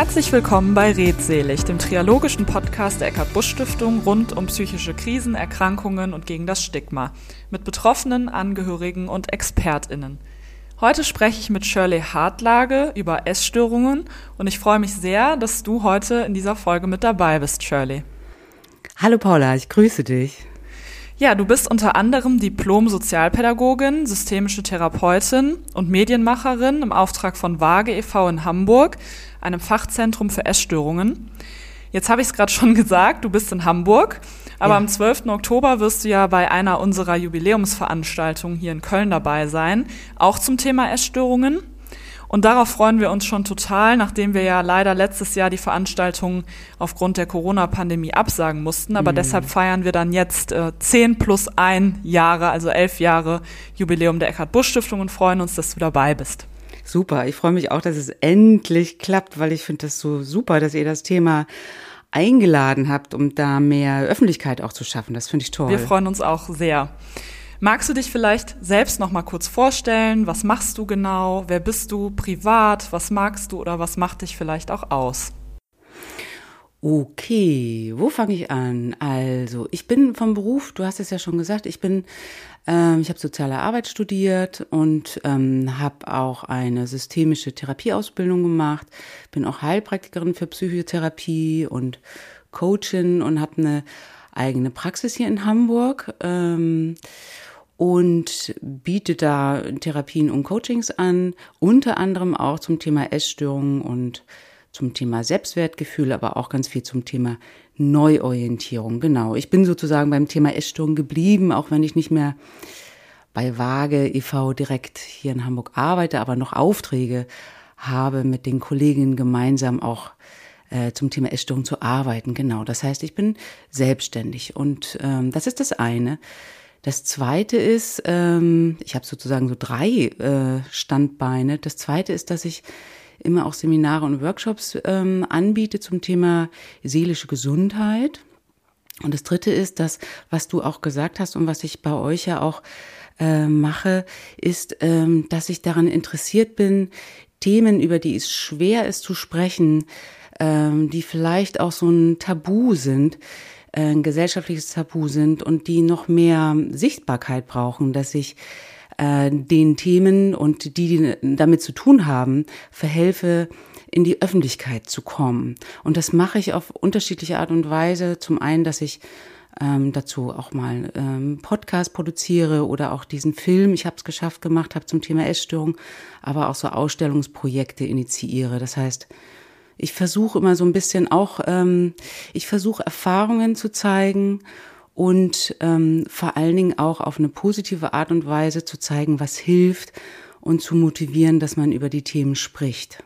Herzlich willkommen bei Redselig, dem triologischen Podcast der Eckart Busch Stiftung rund um psychische Krisen, Erkrankungen und gegen das Stigma mit Betroffenen, Angehörigen und ExpertInnen. Heute spreche ich mit Shirley Hartlage über Essstörungen und ich freue mich sehr, dass du heute in dieser Folge mit dabei bist, Shirley. Hallo Paula, ich grüße dich. Ja, du bist unter anderem Diplom-Sozialpädagogin, systemische Therapeutin und Medienmacherin im Auftrag von Waage e.V. in Hamburg, einem Fachzentrum für Essstörungen. Jetzt habe ich es gerade schon gesagt, du bist in Hamburg, aber ja. am 12. Oktober wirst du ja bei einer unserer Jubiläumsveranstaltungen hier in Köln dabei sein, auch zum Thema Essstörungen. Und darauf freuen wir uns schon total, nachdem wir ja leider letztes Jahr die Veranstaltung aufgrund der Corona-Pandemie absagen mussten. Aber mhm. deshalb feiern wir dann jetzt äh, 10 plus ein Jahre, also elf Jahre Jubiläum der Eckhard Busch Stiftung und freuen uns, dass du dabei bist. Super, ich freue mich auch, dass es endlich klappt, weil ich finde das so super, dass ihr das Thema eingeladen habt, um da mehr Öffentlichkeit auch zu schaffen. Das finde ich toll. Wir freuen uns auch sehr. Magst du dich vielleicht selbst noch mal kurz vorstellen? Was machst du genau? Wer bist du privat? Was magst du oder was macht dich vielleicht auch aus? Okay, wo fange ich an? Also, ich bin vom Beruf, du hast es ja schon gesagt, ich bin, ähm, ich habe soziale Arbeit studiert und ähm, habe auch eine systemische Therapieausbildung gemacht, bin auch Heilpraktikerin für Psychotherapie und Coachin und habe eine eigene Praxis hier in Hamburg. Ähm, und biete da Therapien und Coachings an, unter anderem auch zum Thema Essstörungen und zum Thema Selbstwertgefühl, aber auch ganz viel zum Thema Neuorientierung. Genau. Ich bin sozusagen beim Thema Essstörung geblieben, auch wenn ich nicht mehr bei Waage e.V. direkt hier in Hamburg arbeite, aber noch Aufträge habe, mit den Kolleginnen gemeinsam auch äh, zum Thema Essstörung zu arbeiten. Genau. Das heißt, ich bin selbstständig und ähm, das ist das eine. Das zweite ist, ähm, ich habe sozusagen so drei äh, Standbeine. Das zweite ist, dass ich immer auch Seminare und Workshops ähm, anbiete zum Thema seelische Gesundheit. Und das dritte ist, dass, was du auch gesagt hast und was ich bei euch ja auch äh, mache, ist, ähm, dass ich daran interessiert bin, Themen, über die es schwer ist zu sprechen, ähm, die vielleicht auch so ein Tabu sind, äh, ein gesellschaftliches Tabu sind und die noch mehr Sichtbarkeit brauchen, dass ich äh, den Themen und die, die damit zu tun haben, verhelfe, in die Öffentlichkeit zu kommen. Und das mache ich auf unterschiedliche Art und Weise. Zum einen, dass ich ähm, dazu auch mal ähm, Podcast produziere oder auch diesen Film, ich habe es geschafft gemacht, habe zum Thema Essstörung, aber auch so Ausstellungsprojekte initiiere. Das heißt, ich versuche immer so ein bisschen auch, ähm, ich versuche Erfahrungen zu zeigen und ähm, vor allen Dingen auch auf eine positive Art und Weise zu zeigen, was hilft und zu motivieren, dass man über die Themen spricht.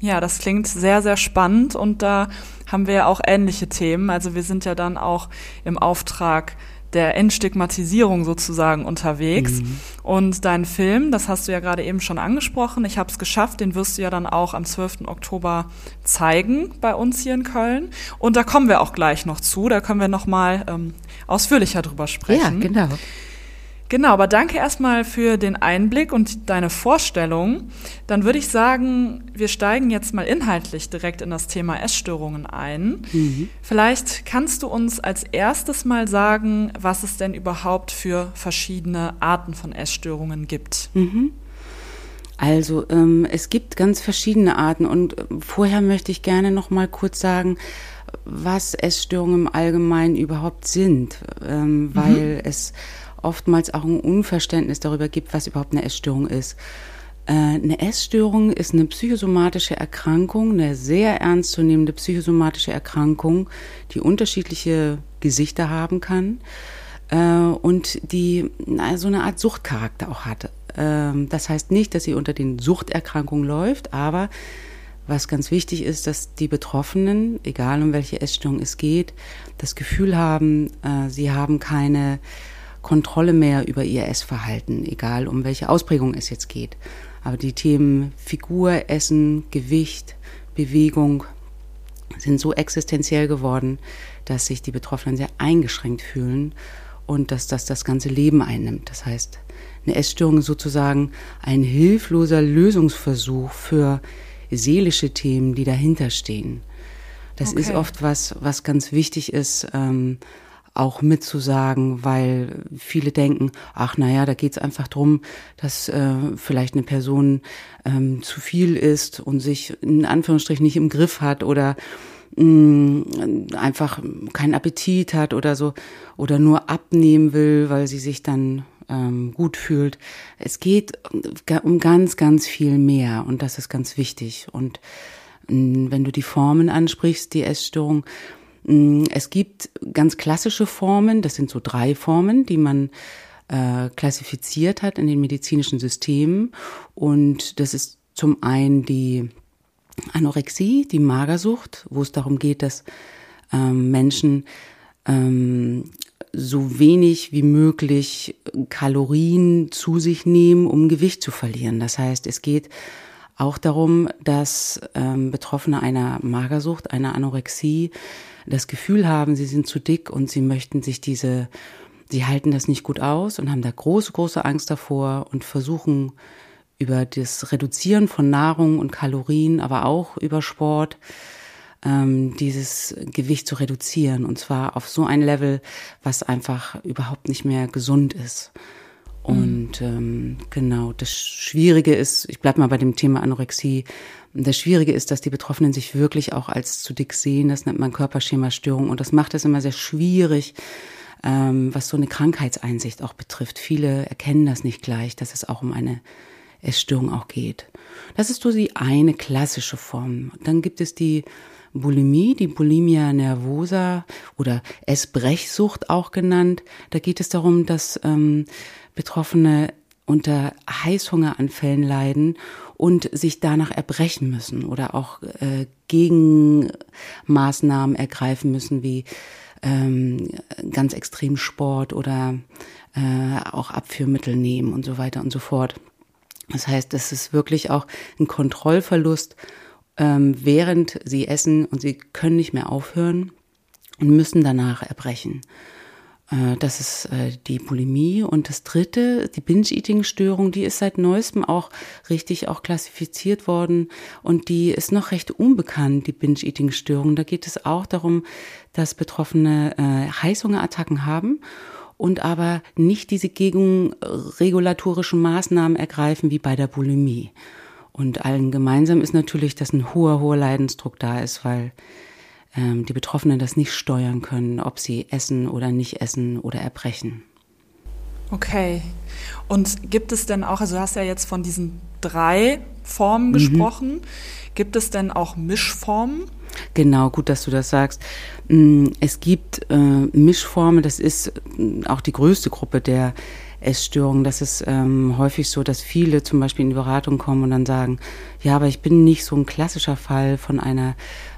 Ja, das klingt sehr, sehr spannend und da haben wir ja auch ähnliche Themen. Also wir sind ja dann auch im Auftrag der Entstigmatisierung sozusagen unterwegs. Mhm. Und dein Film, das hast du ja gerade eben schon angesprochen, ich habe es geschafft, den wirst du ja dann auch am 12. Oktober zeigen bei uns hier in Köln. Und da kommen wir auch gleich noch zu, da können wir noch mal ähm, ausführlicher drüber sprechen. Ja, genau. Genau, aber danke erstmal für den Einblick und deine Vorstellung. Dann würde ich sagen, wir steigen jetzt mal inhaltlich direkt in das Thema Essstörungen ein. Mhm. Vielleicht kannst du uns als erstes mal sagen, was es denn überhaupt für verschiedene Arten von Essstörungen gibt. Mhm. Also ähm, es gibt ganz verschiedene Arten und äh, vorher möchte ich gerne noch mal kurz sagen, was Essstörungen im Allgemeinen überhaupt sind, ähm, mhm. weil es oftmals auch ein Unverständnis darüber gibt, was überhaupt eine Essstörung ist. Äh, eine Essstörung ist eine psychosomatische Erkrankung, eine sehr ernstzunehmende psychosomatische Erkrankung, die unterschiedliche Gesichter haben kann äh, und die so eine Art Suchtcharakter auch hat. Ähm, das heißt nicht, dass sie unter den Suchterkrankungen läuft, aber was ganz wichtig ist, dass die Betroffenen, egal um welche Essstörung es geht, das Gefühl haben, äh, sie haben keine Kontrolle mehr über ihr Essverhalten, egal um welche Ausprägung es jetzt geht. Aber die Themen Figur, Essen, Gewicht, Bewegung sind so existenziell geworden, dass sich die Betroffenen sehr eingeschränkt fühlen und dass das das ganze Leben einnimmt. Das heißt, eine Essstörung ist sozusagen ein hilfloser Lösungsversuch für seelische Themen, die dahinter stehen. Das Okay. ist oft was, was ganz wichtig ist, ähm, auch mitzusagen, weil viele denken, ach naja, da geht's einfach drum, dass äh, vielleicht eine Person ähm, zu viel ist und sich in Anführungsstrichen nicht im Griff hat oder mh, einfach keinen Appetit hat oder so oder nur abnehmen will, weil sie sich dann ähm, gut fühlt. Es geht um ganz, ganz viel mehr und das ist ganz wichtig. Und mh, wenn du die Formen ansprichst, die Essstörung, es gibt ganz klassische Formen, das sind so drei Formen, die man äh, klassifiziert hat in den medizinischen Systemen. Und das ist zum einen die Anorexie, die Magersucht, wo es darum geht, dass ähm, Menschen ähm, so wenig wie möglich Kalorien zu sich nehmen, um Gewicht zu verlieren. Das heißt, es geht auch darum, dass ähm, Betroffene einer Magersucht, einer Anorexie, das Gefühl haben, sie sind zu dick und sie möchten sich diese, sie halten das nicht gut aus und haben da große, große Angst davor und versuchen über das Reduzieren von Nahrung und Kalorien, aber auch über Sport, ähm, dieses Gewicht zu reduzieren. Und zwar auf so ein Level, was einfach überhaupt nicht mehr gesund ist. Und ähm, genau, das Schwierige ist, ich bleib mal bei dem Thema Anorexie, das Schwierige ist, dass die Betroffenen sich wirklich auch als zu dick sehen. Das nennt man Körperschemastörung. Und das macht es immer sehr schwierig, ähm, was so eine Krankheitseinsicht auch betrifft. Viele erkennen das nicht gleich, dass es auch um eine Essstörung auch geht. Das ist so die eine klassische Form. Dann gibt es die Bulimie, die Bulimia nervosa oder Essbrechsucht auch genannt. Da geht es darum, dass ähm, Betroffene unter Heißhungeranfällen leiden und sich danach erbrechen müssen oder auch äh, Gegenmaßnahmen ergreifen müssen, wie ähm, ganz extrem Sport oder äh, auch Abführmittel nehmen und so weiter und so fort. Das heißt, das ist wirklich auch ein Kontrollverlust, ähm, während sie essen und sie können nicht mehr aufhören und müssen danach erbrechen. Äh, Das ist äh, die Bulimie. Und das dritte, die Binge-Eating-Störung, die ist seit neuestem auch richtig auch klassifiziert worden. Und die ist noch recht unbekannt, die Binge-Eating-Störung. Da geht es auch darum, dass Betroffene äh, Heißhungerattacken haben und aber nicht diese gegenregulatorischen Maßnahmen ergreifen wie bei der Bulimie. Und allen gemeinsam ist natürlich, dass ein hoher, hoher Leidensdruck da ist, weil ähm, die Betroffenen das nicht steuern können, ob sie essen oder nicht essen oder erbrechen. Okay. Und gibt es denn auch, also du hast ja jetzt von diesen drei Formen gesprochen, gibt es denn auch Mischformen? Genau, gut, dass du das sagst. Mm, Es gibt äh, Mischformen, das ist mm, auch die größte Gruppe der Essstörungen. Das ist ähm, häufig so, dass viele zum Beispiel in die Beratung kommen und dann sagen, ja, aber ich bin nicht so ein klassischer Fall von einer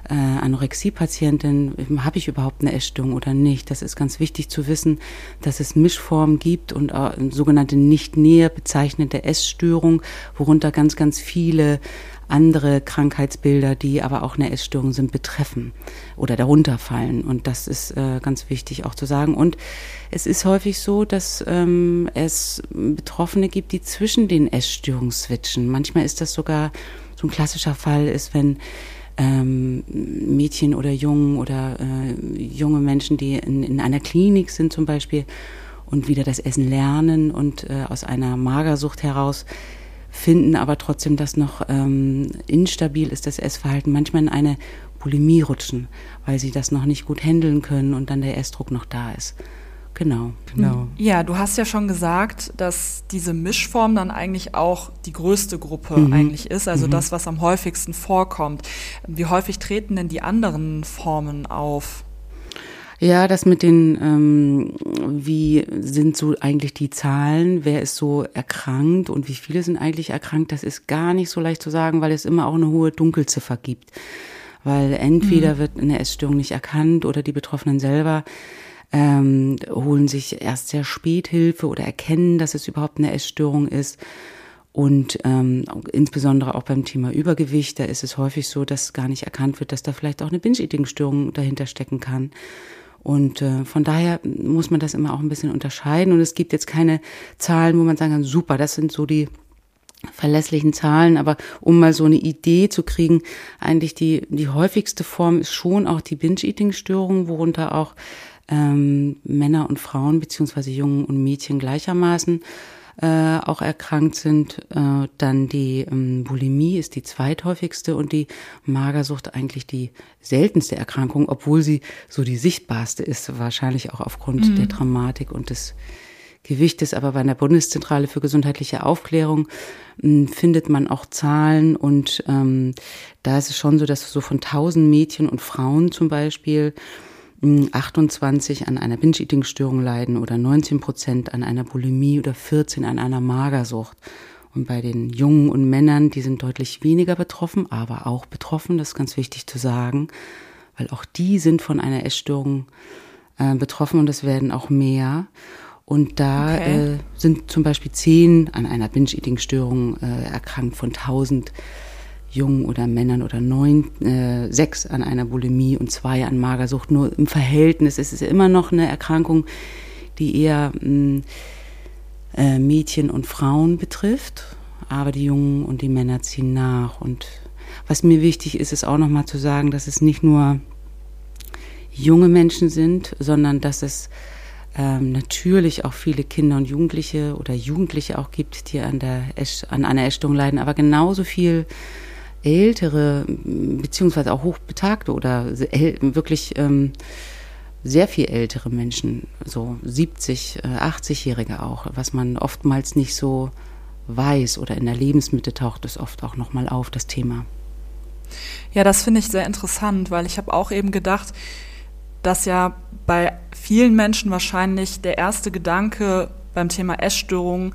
äh, Anorexie-Patientin. Habe ich überhaupt eine Essstörung oder nicht? Das ist ganz wichtig zu wissen, dass es Mischformen gibt und äh, sogenannte nicht näher bezeichnete Essstörung, worunter ganz, ganz viele andere Krankheitsbilder, die aber auch eine Essstörung sind, betreffen oder darunter fallen. Und das ist äh, ganz wichtig auch zu sagen. Und es ist häufig so, dass ähm, es Betroffene gibt, die zwischen den Essstörungen switchen. Manchmal ist das sogar so ein klassischer Fall, ist, wenn ähm, Mädchen oder Jungen oder äh, junge Menschen, die in, in einer Klinik sind zum Beispiel und wieder das Essen lernen und äh, aus einer Magersucht heraus finden aber trotzdem, dass noch ähm, instabil ist das Essverhalten, manchmal in eine Bulimie rutschen, weil sie das noch nicht gut handeln können und dann der Essdruck noch da ist. Genau. Genau. Ja, du hast ja schon gesagt, dass diese Mischform dann eigentlich auch die größte Gruppe Mhm. eigentlich ist, also das, was am häufigsten vorkommt. Wie häufig treten denn die anderen Formen auf? Ja, das mit den, ähm, wie sind so eigentlich die Zahlen, wer ist so erkrankt und wie viele sind eigentlich erkrankt, das ist gar nicht so leicht zu sagen, weil es immer auch eine hohe Dunkelziffer gibt. Weil entweder wird eine Essstörung nicht erkannt oder die Betroffenen selber ähm, holen sich erst sehr spät Hilfe oder erkennen, dass es überhaupt eine Essstörung ist. Und ähm, insbesondere auch beim Thema Übergewicht, da ist es häufig so, dass gar nicht erkannt wird, dass da vielleicht auch eine Binge-Eating-Störung dahinter stecken kann. Und äh, von daher muss man das immer auch ein bisschen unterscheiden. Und es gibt jetzt keine Zahlen, wo man sagen kann, super, das sind so die verlässlichen Zahlen, aber um mal so eine Idee zu kriegen, eigentlich die, die häufigste Form ist schon auch die Binge-Eating-Störung, worunter auch ähm, Männer und Frauen beziehungsweise Jungen und Mädchen gleichermaßen äh, auch erkrankt sind. Äh, dann die ähm, Bulimie ist die zweithäufigste und die Magersucht eigentlich die seltenste Erkrankung, obwohl sie so die sichtbarste ist, wahrscheinlich auch aufgrund mhm. der Dramatik und des Gewichtes. Aber bei der Bundeszentrale für gesundheitliche Aufklärung äh, findet man auch Zahlen und ähm, da ist es schon so, dass so von 1000 Mädchen und Frauen zum Beispiel 28 an einer Binge-Eating-Störung leiden oder 19 Prozent an einer Bulimie oder 14 an einer Magersucht. Und bei den Jungen und Männern, die sind deutlich weniger betroffen, aber auch betroffen, das ist ganz wichtig zu sagen, weil auch die sind von einer Essstörung äh, betroffen und es werden auch mehr. Und da okay. äh, sind zum Beispiel zehn an einer Binge-Eating-Störung äh, erkrankt von 1000 Jungen oder Männern oder neun, äh, sechs an einer Bulimie und zwei an Magersucht. Nur im Verhältnis ist es immer noch eine Erkrankung, die eher mh, mm, äh, Mädchen und Frauen betrifft. Aber die Jungen und die Männer ziehen nach. Und was mir wichtig ist, ist auch nochmal zu sagen, dass es nicht nur junge Menschen sind, sondern dass es ähm, natürlich auch viele Kinder und Jugendliche oder Jugendliche auch gibt, die an, der, an einer Essstörung leiden, aber genauso viel ältere, beziehungsweise auch hochbetagte oder wirklich ähm, sehr viel ältere Menschen, so 70, 80-Jährige äh, auch, was man oftmals nicht so weiß oder in der Lebensmitte taucht es oft auch nochmal auf, das Thema. Ja, das finde ich sehr interessant, weil ich habe auch eben gedacht, dass ja bei vielen Menschen wahrscheinlich der erste Gedanke beim Thema Essstörungen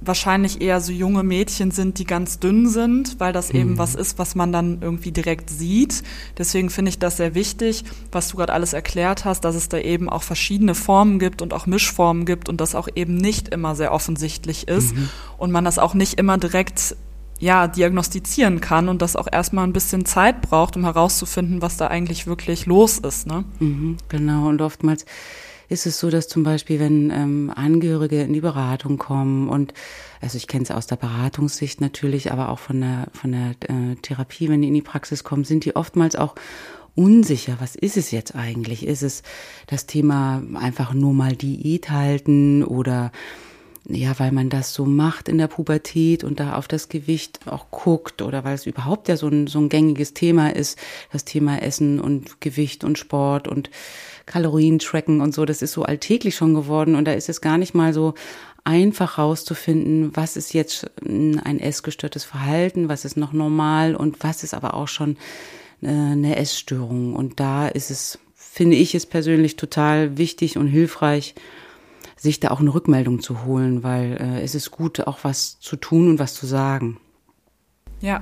wahrscheinlich eher so junge Mädchen sind, die ganz dünn sind, weil das mhm. eben was ist, was man dann irgendwie direkt sieht. Deswegen finde ich das sehr wichtig, was du gerade alles erklärt hast, dass es da eben auch verschiedene Formen gibt und auch Mischformen gibt und das auch eben nicht immer sehr offensichtlich ist mhm. und man das auch nicht immer direkt ja, diagnostizieren kann und das auch erstmal ein bisschen Zeit braucht, um herauszufinden, was da eigentlich wirklich los ist. Ne? Mhm, genau, und oftmals ist es so, dass zum Beispiel, wenn ähm, Angehörige in die Beratung kommen und also ich kenne es aus der Beratungssicht natürlich, aber auch von der von der äh, Therapie, wenn die in die Praxis kommen, sind die oftmals auch unsicher. Was ist es jetzt eigentlich? Ist es das Thema einfach nur mal Diät halten oder ja, weil man das so macht in der Pubertät und da auf das Gewicht auch guckt oder weil es überhaupt ja so ein, so ein gängiges Thema ist, das Thema Essen und Gewicht und Sport und Kalorien tracken und so, das ist so alltäglich schon geworden und da ist es gar nicht mal so einfach rauszufinden, was ist jetzt ein essgestörtes Verhalten, was ist noch normal und was ist aber auch schon äh, eine Essstörung. Und da ist es, finde ich es persönlich total wichtig und hilfreich, sich da auch eine Rückmeldung zu holen, weil äh, es ist gut, auch was zu tun und was zu sagen. Ja,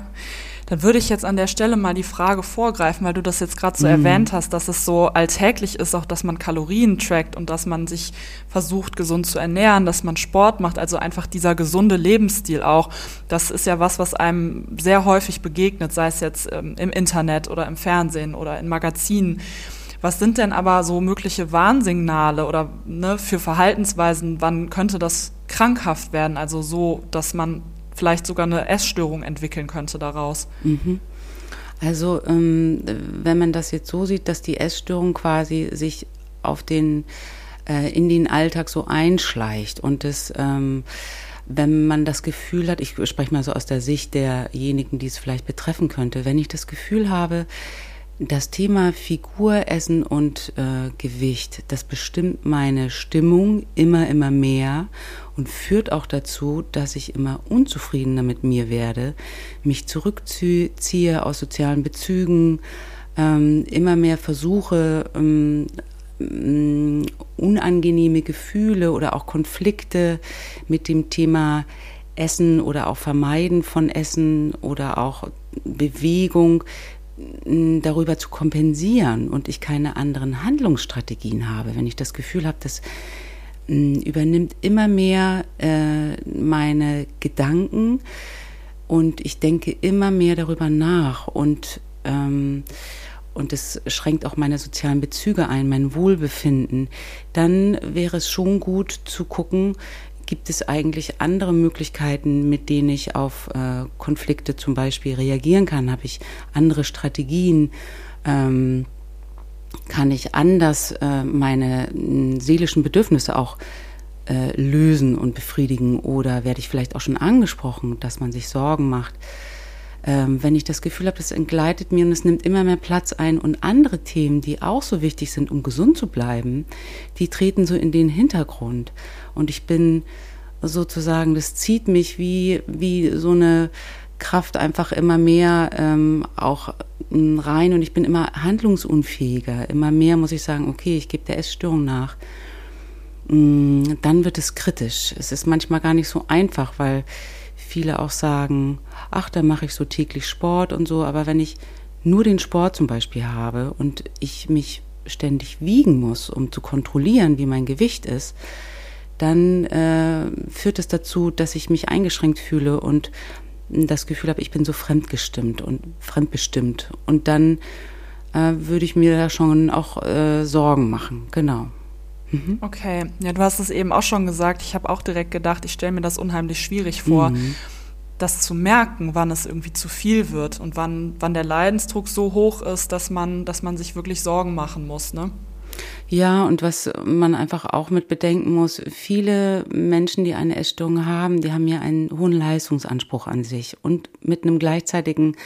dann würde ich jetzt an der Stelle mal die Frage vorgreifen, weil du das jetzt gerade so mhm. erwähnt hast, dass es so alltäglich ist, auch dass man Kalorien trackt und dass man sich versucht, gesund zu ernähren, dass man Sport macht, also einfach dieser gesunde Lebensstil auch. Das ist ja was, was einem sehr häufig begegnet, sei es jetzt ähm, im Internet oder im Fernsehen oder in Magazinen. Was sind denn aber so mögliche Warnsignale oder ne, für Verhaltensweisen? Wann könnte das krankhaft werden? Also so, dass man vielleicht sogar eine Essstörung entwickeln könnte daraus. Mhm. Also ähm, wenn man das jetzt so sieht, dass die Essstörung quasi sich auf den äh, in den Alltag so einschleicht und es ähm, wenn man das Gefühl hat, ich spreche mal so aus der Sicht derjenigen, die es vielleicht betreffen könnte, wenn ich das Gefühl habe, das Thema Figur, Essen und äh, Gewicht, das bestimmt meine Stimmung immer, immer mehr und führt auch dazu, dass ich immer unzufriedener mit mir werde, mich zurückziehe aus sozialen Bezügen, ähm, immer mehr versuche, ähm, mm, unangenehme Gefühle oder auch Konflikte mit dem Thema Essen oder auch Vermeiden von Essen oder auch Bewegung darüber zu kompensieren und ich keine anderen Handlungsstrategien habe, wenn ich das Gefühl habe, das übernimmt immer mehr äh, meine Gedanken und ich denke immer mehr darüber nach und ähm, und es schränkt auch meine sozialen Bezüge ein, mein Wohlbefinden, dann wäre es schon gut zu gucken, gibt es eigentlich andere Möglichkeiten, mit denen ich auf äh, Konflikte zum Beispiel reagieren kann? Habe ich andere Strategien? Ähm, kann ich anders äh, meine äh, seelischen Bedürfnisse auch äh, lösen und befriedigen? Oder werde ich vielleicht auch schon angesprochen, dass man sich Sorgen macht? Ähm, wenn ich das Gefühl habe, das entgleitet mir und es nimmt immer mehr Platz ein und andere Themen, die auch so wichtig sind, um gesund zu bleiben, die treten so in den Hintergrund. Und ich bin sozusagen, das zieht mich wie, wie so eine Kraft einfach immer mehr ähm, auch rein und ich bin immer handlungsunfähiger. Immer mehr muss ich sagen, okay, ich gebe der Essstörung nach. Mm, dann wird es kritisch. Es ist manchmal gar nicht so einfach, weil viele auch sagen, ach, da mache ich so täglich Sport und so. Aber wenn ich nur den Sport zum Beispiel habe und ich mich ständig wiegen muss, um zu kontrollieren, wie mein Gewicht ist, dann äh, führt es dazu, dass ich mich eingeschränkt fühle und das Gefühl habe, ich bin so fremdgestimmt und fremdbestimmt. Und dann äh, würde ich mir da schon auch äh, Sorgen machen. Genau. Mhm. Okay, ja, du hast es eben auch schon gesagt. Ich habe auch direkt gedacht, ich stelle mir das unheimlich schwierig vor, mhm. das zu merken, wann es irgendwie zu viel wird und wann, wann der Leidensdruck so hoch ist, dass man, dass man sich wirklich Sorgen machen muss, ne? Ja, und was man einfach auch mit bedenken muss, viele Menschen, die eine Essstörung haben, die haben ja einen hohen Leistungsanspruch an sich und mit einem gleichzeitigen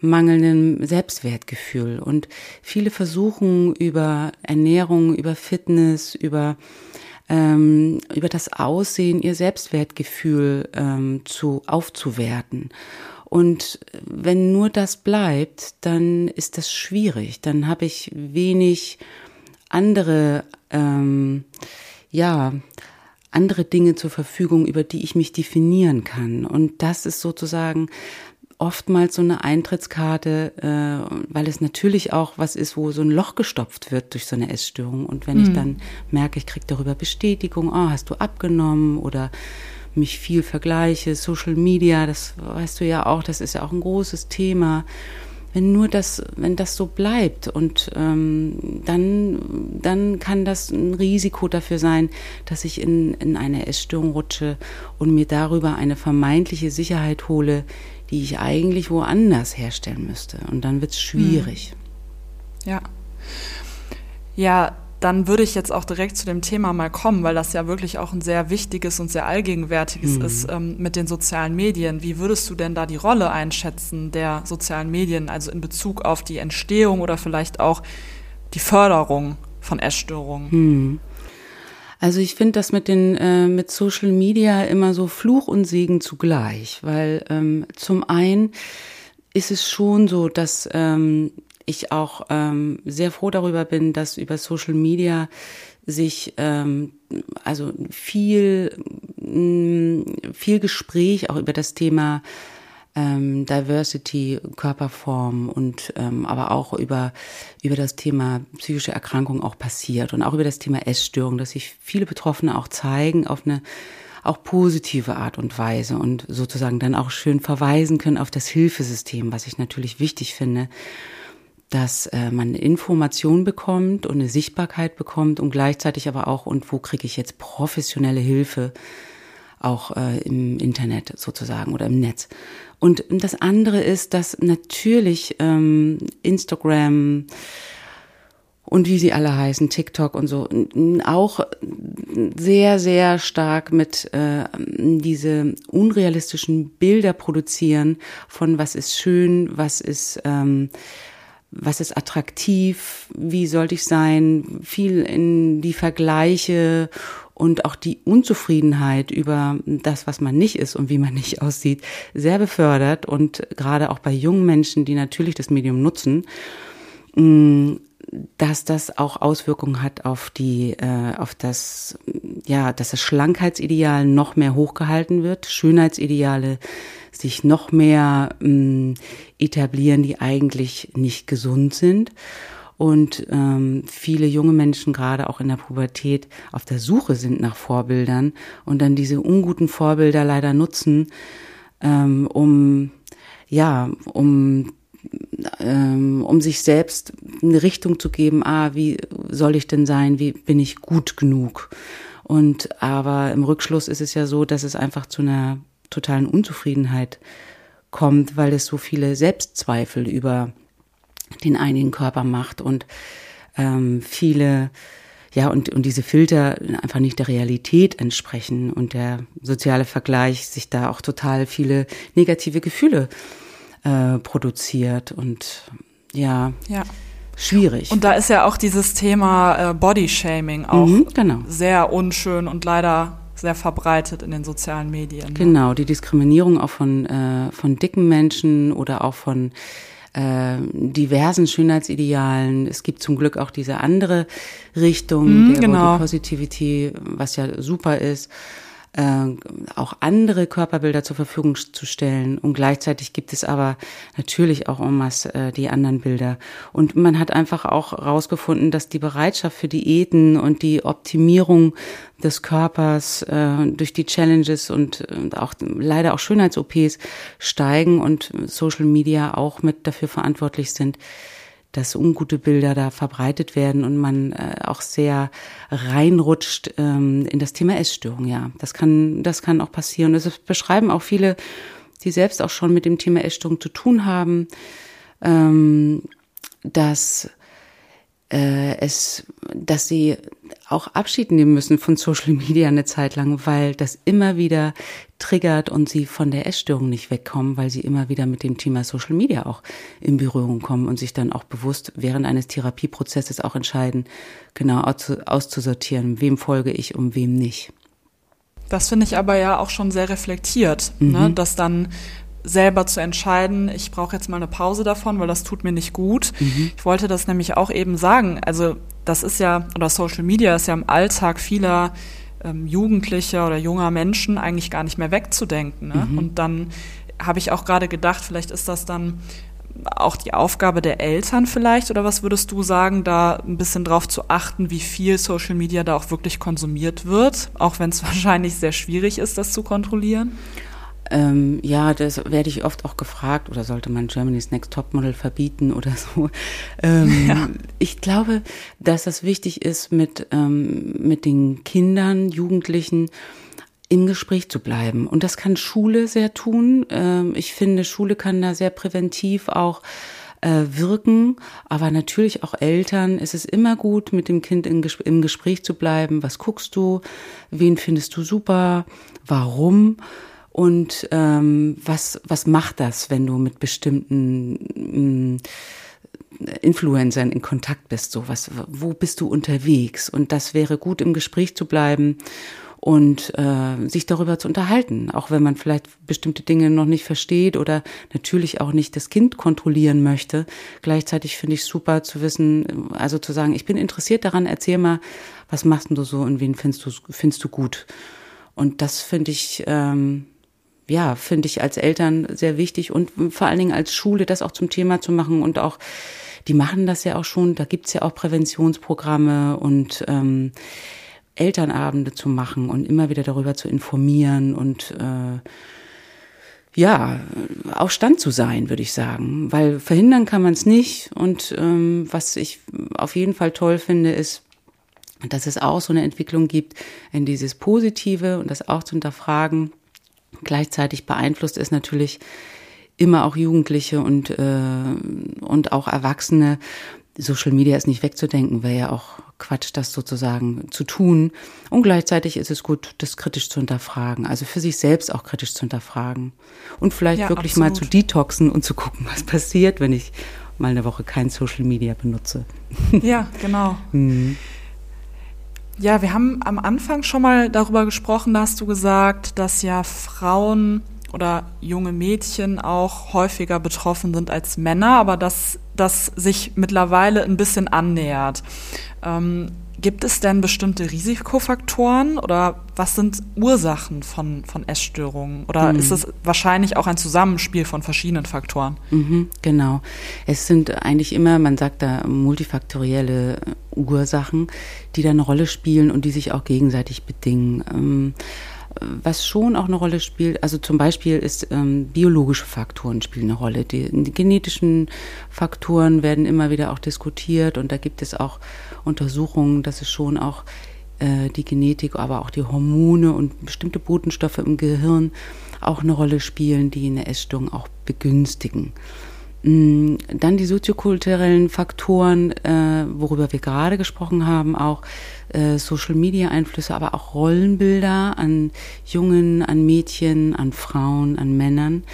mangelndem Selbstwertgefühl. Und viele versuchen über Ernährung, über Fitness, über ähm, über das Aussehen ihr Selbstwertgefühl ähm, zu aufzuwerten. Und wenn nur das bleibt, dann ist das schwierig. Dann habe ich wenig andere, ähm, ja, andere Dinge zur Verfügung, über die ich mich definieren kann. Und das ist sozusagen oftmals so eine Eintrittskarte, äh, weil es natürlich auch was ist, wo so ein Loch gestopft wird durch so eine Essstörung. Und wenn mhm. ich dann merke, ich kriege darüber Bestätigung, oh, hast du abgenommen oder mich viel vergleiche, Social Media, das weißt du ja auch, das ist ja auch ein großes Thema. Wenn nur das, wenn das so bleibt und ähm, dann, dann kann das ein Risiko dafür sein, dass ich in, in eine Essstörung rutsche und mir darüber eine vermeintliche Sicherheit hole, die ich eigentlich woanders herstellen müsste. Und dann wird es schwierig. Hm. Ja. Ja, dann würde ich jetzt auch direkt zu dem Thema mal kommen, weil das ja wirklich auch ein sehr wichtiges und sehr allgegenwärtiges mhm. ist ähm, mit den sozialen Medien. Wie würdest du denn da die Rolle einschätzen der sozialen Medien, also in Bezug auf die Entstehung oder vielleicht auch die Förderung von Essstörungen? Mhm. Also ich finde das mit den äh, mit Social Media immer so Fluch und Segen zugleich, weil ähm, zum einen ist es schon so, dass ähm, ich auch ähm, sehr froh darüber bin, dass über Social Media sich ähm, also viel mm, viel Gespräch auch über das Thema ähm, Diversity, Körperform und ähm, aber auch über, über das Thema psychische Erkrankung auch passiert und auch über das Thema Essstörung, dass sich viele Betroffene auch zeigen auf eine auch positive Art und Weise und sozusagen dann auch schön verweisen können auf das Hilfesystem, was ich natürlich wichtig finde, dass äh, man Information bekommt und eine Sichtbarkeit bekommt und gleichzeitig aber auch, und wo kriege ich jetzt professionelle Hilfe, auch äh, im Internet sozusagen oder im Netz. Und das andere ist, dass natürlich ähm, Instagram und wie sie alle heißen, TikTok und so, auch sehr, sehr stark mit äh, diese unrealistischen Bilder produzieren von was ist schön, was ist ähm, was ist attraktiv, wie sollte ich sein, viel in die Vergleiche und auch die Unzufriedenheit über das, was man nicht ist und wie man nicht aussieht, sehr befördert und gerade auch bei jungen Menschen, die natürlich das Medium nutzen, mm, dass das auch Auswirkungen hat auf die, äh, auf das, ja, dass das Schlankheitsideal noch mehr hochgehalten wird, Schönheitsideale sich noch mehr mm, etablieren, die eigentlich nicht gesund sind. Und ähm, viele junge Menschen gerade auch in der Pubertät auf der Suche sind nach Vorbildern und dann diese unguten Vorbilder leider nutzen, ähm, um ja, um ähm, um sich selbst eine Richtung zu geben, ah, wie soll ich denn sein, wie bin ich gut genug? Und aber im Rückschluss ist es ja so, dass es einfach zu einer totalen Unzufriedenheit kommt, weil es so viele Selbstzweifel über den einigen Körper macht und ähm, viele ja, und, und diese Filter einfach nicht der Realität entsprechen und der soziale Vergleich sich da auch total viele negative Gefühle äh, produziert und ja, ja, schwierig. Und da ist ja auch dieses Thema äh, Bodyshaming auch mhm, genau. sehr unschön und leider sehr verbreitet in den sozialen Medien. Ne? Genau, die Diskriminierung auch von, äh, von dicken Menschen oder auch von äh, diversen Schönheitsidealen. Es gibt zum Glück auch diese andere Richtung, mm, der genau. Body Positivity, was ja super ist äh, auch andere Körperbilder zur Verfügung zu stellen. Und gleichzeitig gibt es aber natürlich auch en masse äh, die anderen Bilder. Und man hat einfach auch herausgefunden, dass die Bereitschaft für Diäten und die Optimierung des Körpers äh, durch die Challenges und auch leider auch Schönheits-OPs steigen und Social Media auch mit dafür verantwortlich sind, dass ungute Bilder da verbreitet werden und man äh, auch sehr reinrutscht ähm, in das Thema Essstörung. Ja, das kann, das kann auch passieren. Das beschreiben auch viele, die selbst auch schon mit dem Thema Essstörung zu tun haben, ähm, dass äh, es, dass sie auch Abschied nehmen müssen von Social Media eine Zeit lang, weil das immer wieder triggert und sie von der Essstörung nicht wegkommen, weil sie immer wieder mit dem Thema Social Media auch in Berührung kommen und sich dann auch bewusst während eines Therapieprozesses auch entscheiden, genau auszusortieren, wem folge ich und wem nicht. Das finde ich aber ja auch schon sehr reflektiert, ne? mhm. ne? dass dann selber zu entscheiden, ich brauche jetzt mal eine Pause davon, weil das tut mir nicht gut. Mhm. Ich wollte das nämlich auch eben sagen. Also das ist ja, oder Social Media ist ja im Alltag vieler ähm, Jugendlicher oder junger Menschen eigentlich gar nicht mehr wegzudenken. Ne? Mhm. Und dann habe ich auch gerade gedacht, vielleicht ist das dann auch die Aufgabe der Eltern vielleicht oder was würdest du sagen, da ein bisschen drauf zu achten, wie viel Social Media da auch wirklich konsumiert wird, auch wenn es wahrscheinlich sehr schwierig ist, das zu kontrollieren? Ähm, ja, das werde ich oft auch gefragt, oder sollte man Germany's Next Topmodel verbieten oder so. Ähm, ja. Ich glaube, dass das wichtig ist, mit, ähm, mit den Kindern, Jugendlichen im Gespräch zu bleiben. Und das kann Schule sehr tun. Ähm, ich finde, Schule kann da sehr präventiv auch äh, wirken, aber natürlich auch Eltern. Es ist immer gut, mit dem Kind in, im Gespräch zu bleiben. Was guckst du? Wen findest du super? Warum? Und ähm, was, was macht das, wenn du mit bestimmten mm, Influencern in Kontakt bist? So was, wo bist du unterwegs? Und das wäre gut, im Gespräch zu bleiben und äh, sich darüber zu unterhalten, auch wenn man vielleicht bestimmte Dinge noch nicht versteht oder natürlich auch nicht das Kind kontrollieren möchte. Gleichzeitig finde ich super zu wissen, also zu sagen, ich bin interessiert daran, erzähl mal, was machst du so und wen findest du, findest du gut? Und das finde ich ähm, ja, finde ich als Eltern sehr wichtig und vor allen Dingen als Schule das auch zum Thema zu machen und auch, die machen das ja auch schon, da gibt's ja auch Präventionsprogramme und ähm, Elternabende zu machen und immer wieder darüber zu informieren und äh, ja, auch Stand zu sein, würde ich sagen. Weil verhindern kann man es nicht. Und ähm, was ich auf jeden Fall toll finde, ist, dass es auch so eine Entwicklung gibt in dieses Positive und das auch zu hinterfragen Gleichzeitig beeinflusst es natürlich immer auch Jugendliche und, äh, und auch Erwachsene. Social Media ist nicht wegzudenken, wäre ja auch Quatsch, das sozusagen zu tun. Und gleichzeitig ist es gut, das kritisch zu hinterfragen, also für sich selbst auch kritisch zu hinterfragen. Und vielleicht ja, wirklich absolut. mal zu detoxen und zu gucken, was passiert, wenn ich mal eine Woche kein Social Media benutze. Ja, genau. mhm. Ja, wir haben am Anfang schon mal darüber gesprochen, da hast du gesagt, dass ja Frauen oder junge Mädchen auch häufiger betroffen sind als Männer, aber dass das sich mittlerweile ein bisschen annähert. Ähm, Gibt es denn bestimmte Risikofaktoren oder was sind Ursachen von, von Essstörungen? Oder mhm. ist es wahrscheinlich auch ein Zusammenspiel von verschiedenen Faktoren? Mhm, genau. Es sind eigentlich immer, man sagt da, multifaktorielle Ursachen, die da eine Rolle spielen und die sich auch gegenseitig bedingen. Ähm, was schon auch eine Rolle spielt, also zum Beispiel ist ähm, biologische Faktoren spielen eine Rolle. Die, die, genetischen Faktoren werden immer wieder auch diskutiert und da gibt es auch Untersuchungen, dass es schon auch äh, die Genetik, aber auch die Hormone und bestimmte Botenstoffe im Gehirn auch eine Rolle spielen, die eine Essstörung auch begünstigen. Mm, dann die soziokulturellen Faktoren, äh, worüber wir gerade gesprochen haben, auch äh, Social-Media-Einflüsse, aber auch Rollenbilder an Jungen, an Mädchen, an Frauen, an Männern,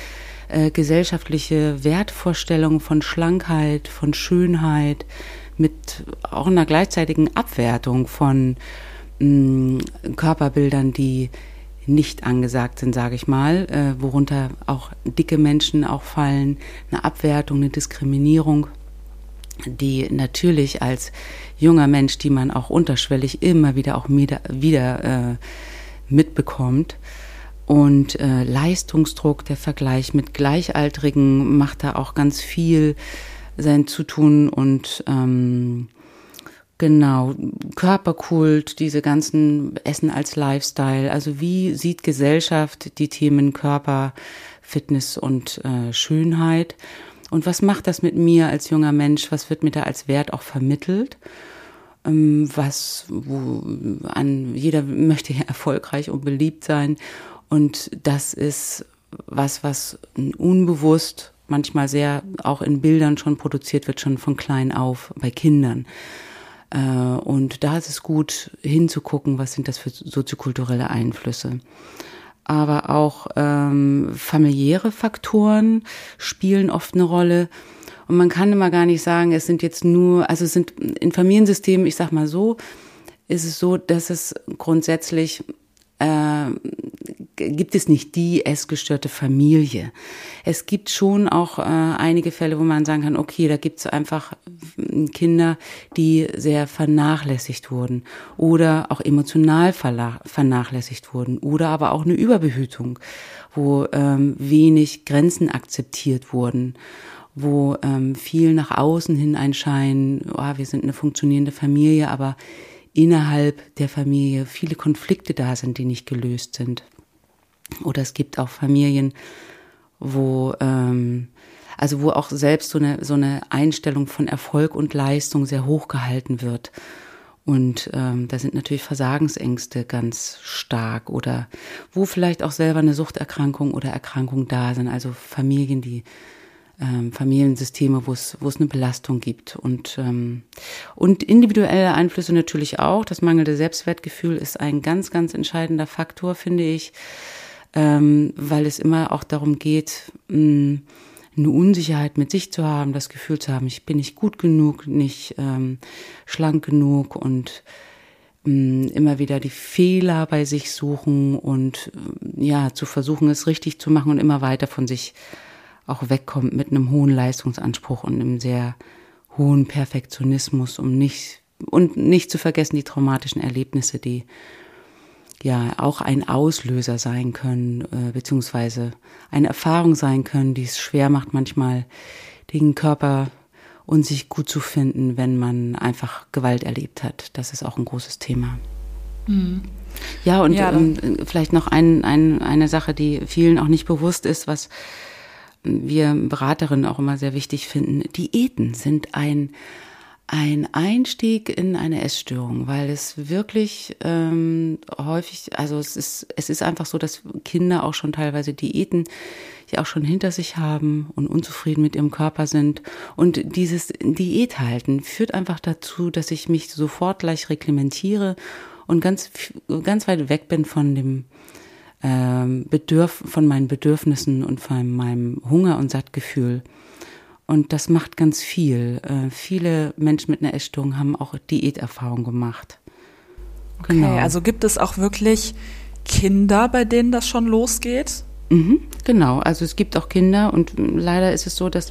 gesellschaftliche Wertvorstellungen von Schlankheit, von Schönheit, mit auch einer gleichzeitigen Abwertung von mh, mm, Körperbildern, die nicht angesagt sind, sage ich mal, äh, worunter auch dicke Menschen auch fallen, eine Abwertung, eine Diskriminierung, die natürlich als junger Mensch, die man auch unterschwellig immer wieder auch wieder, wieder äh, mitbekommt. Und äh, Leistungsdruck, der Vergleich mit Gleichaltrigen macht da auch ganz viel sein Zutun und ähm, Genau, Körperkult, diese ganzen Essen als Lifestyle. Also wie sieht Gesellschaft die Themen Körper, Fitness und äh, Schönheit? Und was macht das mit mir als junger Mensch? Was wird mir da als Wert auch vermittelt? Ähm, was, wo, an, jeder möchte ja erfolgreich und beliebt sein. Und das ist was, was unbewusst manchmal sehr auch in Bildern schon produziert wird, schon von klein auf bei Kindern. Äh, und da ist es gut hinzugucken, was sind das für soziokulturelle Einflüsse. Aber auch ähm, familiäre Faktoren spielen oft eine Rolle. Und man kann immer gar nicht sagen, es sind jetzt nur, also es sind in Familiensystemen, ich sag mal so, ist es so, dass es grundsätzlich äh, gibt es nicht die essgestörte Familie. Es gibt schon auch äh, einige Fälle, wo man sagen kann, okay, da gibt es einfach Kinder, die sehr vernachlässigt wurden oder auch emotional vernachlässigt wurden oder aber auch eine Überbehütung, wo ähm, wenig Grenzen akzeptiert wurden wo ähm, viel nach außen hin ein Schein, oh, wir sind eine funktionierende Familie, aber innerhalb der Familie viele Konflikte da sind, die nicht gelöst sind. Oder es gibt auch Familien, wo ähm, also wo auch selbst so eine so eine Einstellung von Erfolg und Leistung sehr hoch gehalten wird. Und ähm, da sind natürlich Versagensängste ganz stark oder wo vielleicht auch selber eine Suchterkrankung oder Erkrankung da sind. Also Familien, die ähm, Familiensysteme, wo es, wo es eine Belastung gibt. Und, ähm, und individuelle Einflüsse natürlich auch. Das mangelnde Selbstwertgefühl ist ein ganz, ganz entscheidender Faktor, finde ich, ähm, weil es immer auch darum geht, mh, eine Unsicherheit mit sich zu haben, das Gefühl zu haben, ich bin nicht gut genug, nicht ähm, schlank genug und immer wieder die Fehler bei sich suchen und ja, zu versuchen, es richtig zu machen und immer weiter von sich auch wegkommt mit einem hohen Leistungsanspruch und einem sehr hohen Perfektionismus, um nicht und nicht zu vergessen die traumatischen Erlebnisse, die ja auch ein Auslöser sein können, äh, beziehungsweise eine Erfahrung sein können, die es schwer macht, manchmal den Körper und sich gut zu finden, wenn man einfach Gewalt erlebt hat. Das ist auch ein großes Thema. Mhm. Ja, und ja, ähm, vielleicht noch ein, ein, eine Sache, die vielen auch nicht bewusst ist, was wir Beraterinnen auch immer sehr wichtig finden, Diäten sind ein, ein Einstieg in eine Essstörung, weil es wirklich ähm, häufig, also es ist, es ist einfach so, dass Kinder auch schon teilweise Diäten ja auch schon hinter sich haben und unzufrieden mit ihrem Körper sind. Und dieses Diät halten führt einfach dazu, dass ich mich sofort gleich reklementiere und ganz, ganz weit weg bin von dem ähm, Bedürf von meinen Bedürfnissen und von meinem Hunger und Sattgefühl. Und das macht ganz viel. Äh, viele Menschen mit einer Essstörung haben auch Diäterfahrung gemacht. Okay, genau. also gibt es auch wirklich Kinder, bei denen das schon losgeht? Mhm, genau, also es gibt auch Kinder und leider ist es so, dass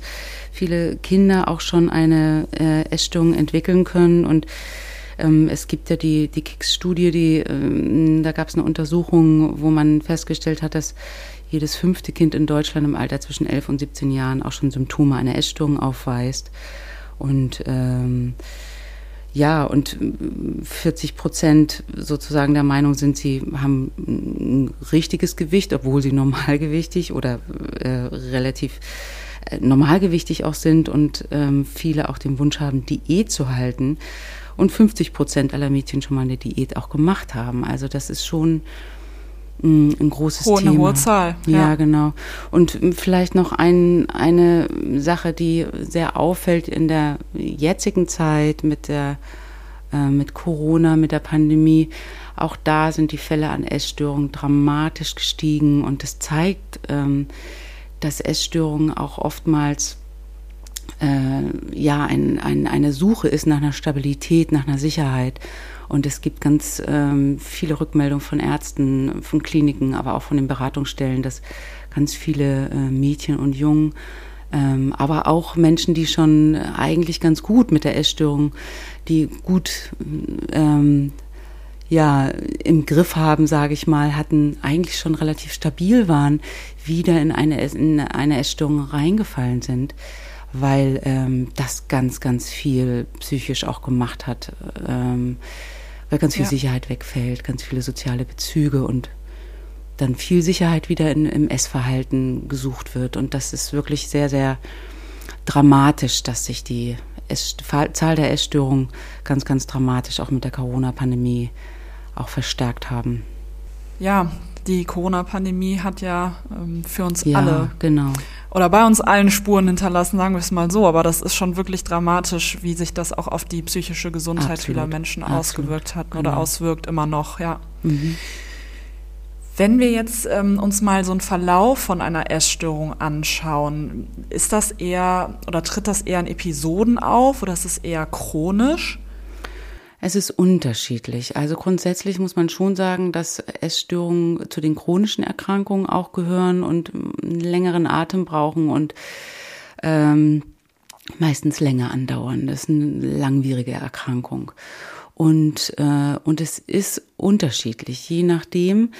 viele Kinder auch schon eine äh, Essstörung entwickeln können und ähm, es gibt ja die, die KICS-Studie, die, ähm, da gab es eine Untersuchung, wo man festgestellt hat, dass jedes fünfte Kind in Deutschland im Alter zwischen 11 und 17 Jahren auch schon Symptome einer Essstörung aufweist. Und ähm, ja, und 40 Prozent sozusagen der Meinung sind, sie haben ein richtiges Gewicht, obwohl sie normalgewichtig oder äh, relativ äh, normalgewichtig auch sind und ähm, viele auch den Wunsch haben, Diät zu halten. und 50 Prozent aller Mädchen schon mal eine Diät auch gemacht haben. Also das ist schon mm, ein großes hohe, Thema. Eine hohe Zahl. Ja, ja, genau. Und vielleicht noch ein, eine Sache, die sehr auffällt in der jetzigen Zeit mit der äh, mit Corona, mit der Pandemie. Auch da sind die Fälle an Essstörungen dramatisch gestiegen und das zeigt, ähm, dass Essstörungen auch oftmals äh, ja ein, ein, eine Suche ist nach einer Stabilität, nach einer Sicherheit. Und es gibt ganz ähm, viele Rückmeldungen von Ärzten, von Kliniken, aber auch von den Beratungsstellen, dass ganz viele äh, Mädchen und Jungen, ähm, aber auch Menschen, die schon eigentlich ganz gut mit der Essstörung, die gut ähm, ja im Griff haben, sage ich mal, hatten eigentlich schon relativ stabil waren, wieder in eine in eine Essstörung reingefallen sind weil ähm, das ganz, ganz viel psychisch auch gemacht hat, ähm, weil ganz viel ja. Sicherheit wegfällt, ganz viele soziale Bezüge und dann viel Sicherheit wieder in, im Essverhalten gesucht wird. Und das ist wirklich sehr, sehr dramatisch, dass sich die Zahl der Essstörungen ganz, ganz dramatisch auch mit der Corona-Pandemie auch verstärkt haben. Ja, die Corona-Pandemie hat ja ähm, für uns ja, alle genau. oder bei uns allen Spuren hinterlassen, sagen wir es mal so. Aber das ist schon wirklich dramatisch, wie sich das auch auf die psychische Gesundheit Absolut. vieler Menschen Absolut. ausgewirkt hat genau. oder auswirkt immer noch, ja. Mhm. Wenn wir jetzt ähm, uns mal so einen Verlauf von einer Essstörung anschauen, ist das eher oder tritt das eher in Episoden auf oder ist es eher chronisch? Es ist unterschiedlich. Also grundsätzlich muss man schon sagen, dass Essstörungen zu den chronischen Erkrankungen auch gehören und einen längeren Atem brauchen und ähm, meistens länger andauern. Das ist eine langwierige Erkrankung. Und, äh, und es ist unterschiedlich, je nachdem,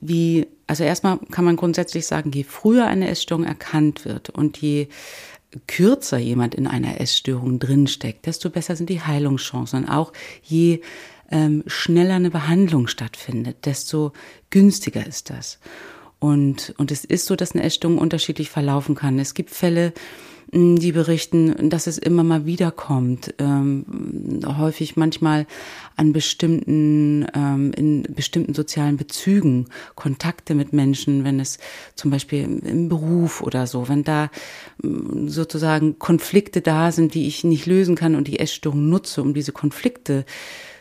wie, also erstmal kann man grundsätzlich sagen, je früher eine Essstörung erkannt wird und je kürzer jemand in einer Essstörung drinsteckt, desto besser sind die Heilungschancen. Und auch je ähm, schneller eine Behandlung stattfindet, desto günstiger ist das. Und, und es ist so, dass eine Essstörung unterschiedlich verlaufen kann. Es gibt Fälle, die berichten, dass es immer mal wieder kommt, ähm, häufig manchmal an bestimmten, ähm, in bestimmten sozialen Bezügen, Kontakte mit Menschen, wenn es zum Beispiel im Beruf oder so, wenn da ähm, sozusagen Konflikte da sind, die ich nicht lösen kann und die Essstörung nutze, um diese Konflikte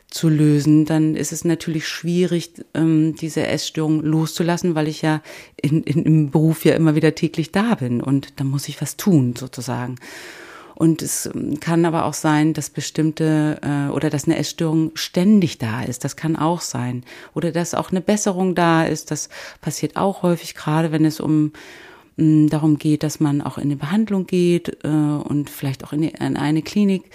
zu lösen, dann ist es natürlich schwierig, ähm, diese Essstörung loszulassen, weil ich ja in, in, im Beruf ja immer wieder täglich da bin und da muss ich was tun sozusagen. Und es ähm, kann aber auch sein, dass bestimmte äh, oder dass eine Essstörung ständig da ist. Das kann auch sein. Oder dass auch eine Besserung da ist. Das passiert auch häufig, gerade wenn es um mh, darum geht, dass man auch in eine Behandlung geht äh, und vielleicht auch in, die, in eine Klinik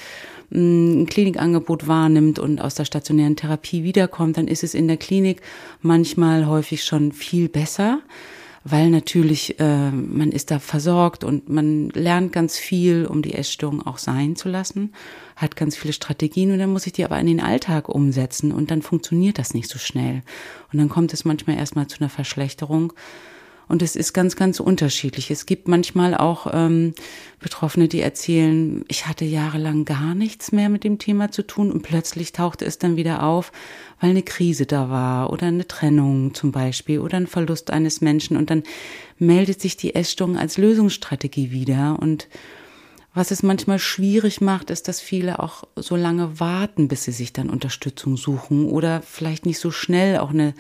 ein Klinikangebot wahrnimmt und aus der stationären Therapie wiederkommt, dann ist es in der Klinik manchmal häufig schon viel besser, weil natürlich äh, man ist da versorgt und man lernt ganz viel, um die Essstörung auch sein zu lassen, hat ganz viele Strategien und dann muss ich die aber in den Alltag umsetzen und dann funktioniert das nicht so schnell. Und dann kommt es manchmal erstmal zu einer Verschlechterung und es ist ganz, ganz unterschiedlich. Es gibt manchmal auch ähm, Betroffene, die erzählen, ich hatte jahrelang gar nichts mehr mit dem Thema zu tun und plötzlich tauchte es dann wieder auf, weil eine Krise da war oder eine Trennung zum Beispiel oder ein Verlust eines Menschen und dann meldet sich die Essstörung als Lösungsstrategie wieder und was es manchmal schwierig macht, ist, dass viele auch so lange warten, bis sie sich dann Unterstützung suchen oder vielleicht nicht so schnell auch eine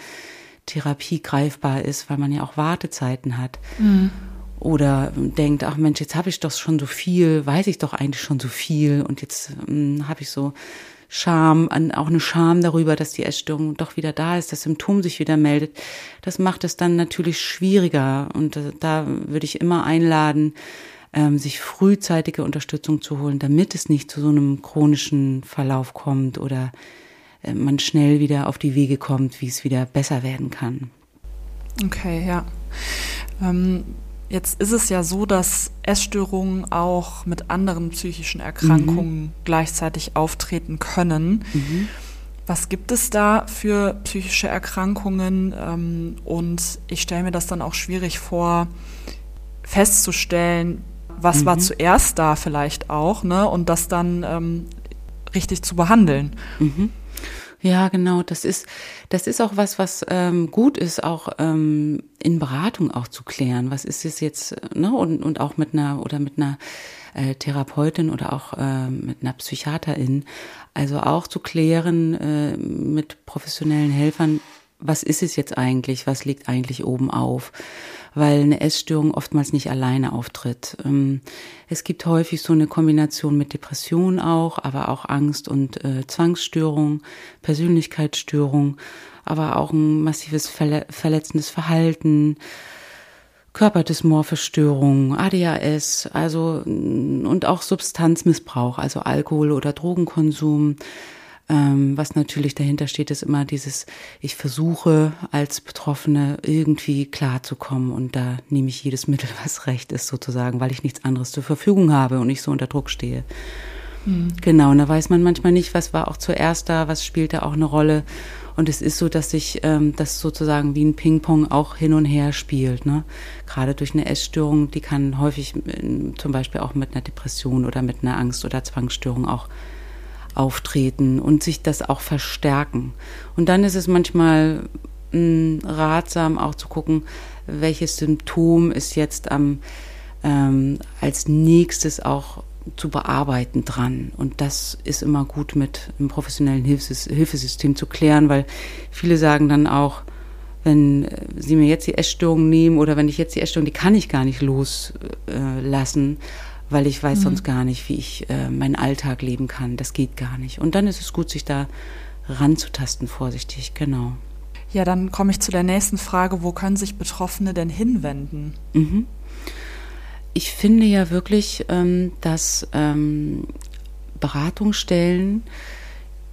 Therapie greifbar ist, weil man ja auch Wartezeiten hat. Mhm. Oder denkt, ach Mensch, jetzt habe ich doch schon so viel, weiß ich doch eigentlich schon so viel und jetzt hm, habe ich so Scham, auch eine Scham darüber, dass die Essstörung doch wieder da ist, das Symptom sich wieder meldet. Das macht es dann natürlich schwieriger und da würde ich immer einladen, ähm, sich frühzeitige Unterstützung zu holen, damit es nicht zu so einem chronischen Verlauf kommt oder man schnell wieder auf die Wege kommt, wie es wieder besser werden kann. Okay, ja. Ähm, jetzt ist es ja so, dass Essstörungen auch mit anderen psychischen Erkrankungen mhm. gleichzeitig auftreten können. Mhm. Was gibt es da für psychische Erkrankungen? Ähm, und ich stelle mir das dann auch schwierig vor, festzustellen, was mhm. war zuerst da vielleicht auch, ne? Und das dann ähm, richtig zu behandeln. Mhm. Ja, genau. Das ist, das ist auch was, was ähm, gut ist, auch ähm, in Beratung auch zu klären. Was ist es jetzt, ne? Und, und auch mit einer oder mit einer äh, Therapeutin oder auch äh, mit einer Psychiaterin. Also auch zu klären äh, mit professionellen Helfern, was ist es jetzt eigentlich, was liegt eigentlich oben auf, weil eine Essstörung oftmals nicht alleine auftritt. Ähm, es gibt häufig so eine Kombination mit Depression auch, aber auch Angst und äh, Zwangsstörung, Persönlichkeitsstörung, aber auch ein massives verletzendes Verhalten, Körperdysmorphe Störungen, ADHS, also und auch Substanzmissbrauch, also Alkohol oder Drogenkonsum. Ähm, was natürlich dahinter steht, ist immer dieses, ich versuche als Betroffene irgendwie klarzukommen und da nehme ich jedes Mittel, was recht ist sozusagen, weil ich nichts anderes zur Verfügung habe und ich so unter Druck stehe. Mhm. Genau, und da weiß man manchmal nicht, was war auch zuerst da, was spielt da auch eine Rolle. Und es ist so, dass sich ähm, das sozusagen wie ein Ping-Pong auch hin und her spielt. Ne? Gerade durch eine Essstörung, die kann häufig äh, zum Beispiel auch mit einer Depression oder mit einer Angst- oder Zwangsstörung auch auftreten und sich das auch verstärken. Und dann ist es manchmal mh, mm, ratsam auch zu gucken, welches Symptom ist jetzt am ähm, als nächstes auch zu bearbeiten dran. Und das ist immer gut mit einem professionellen Hilfesystem zu klären, weil viele sagen dann auch, wenn sie mir jetzt die Essstörung nehmen oder wenn ich jetzt die Essstörung, die kann ich gar nicht loslassen, weil ich weiß mhm. sonst gar nicht, wie ich äh, meinen Alltag leben kann. Das geht gar nicht. Und dann ist es gut, sich da ranzutasten, vorsichtig, genau. Ja, dann komme ich zu der nächsten Frage, wo können sich Betroffene denn hinwenden? Mhm ich finde ja wirklich, ähm, dass ähm, Beratungsstellen,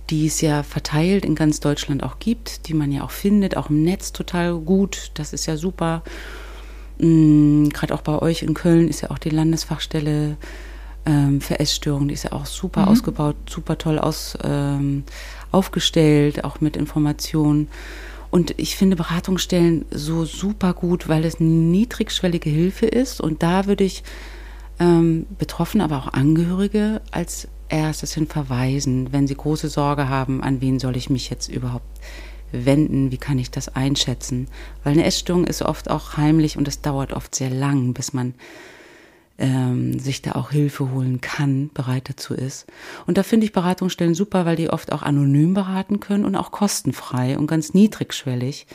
die es ja verteilt in ganz Deutschland auch gibt, die man ja auch findet, auch im Netz total gut, das ist ja super. Mhm, Gerade auch bei euch in Köln ist ja auch die Landesfachstelle ähm, für Essstörungen, die ist ja auch super mhm. ausgebaut, super toll aus, ähm, aufgestellt, auch mit Informationen. Und ich finde Beratungsstellen so super gut, weil es eine niedrigschwellige Hilfe ist. Und da würde ich ähm, Betroffene, aber auch Angehörige als erstes hin verweisen, wenn sie große Sorge haben, an wen soll ich mich jetzt überhaupt wenden, wie kann ich das einschätzen. Weil eine Essstörung ist oft auch heimlich und es dauert oft sehr lang, bis man ähm, sich da auch Hilfe holen kann, bereit dazu ist. Und da finde ich Beratungsstellen super, weil die oft auch anonym beraten können und auch kostenfrei und ganz niedrigschwellig.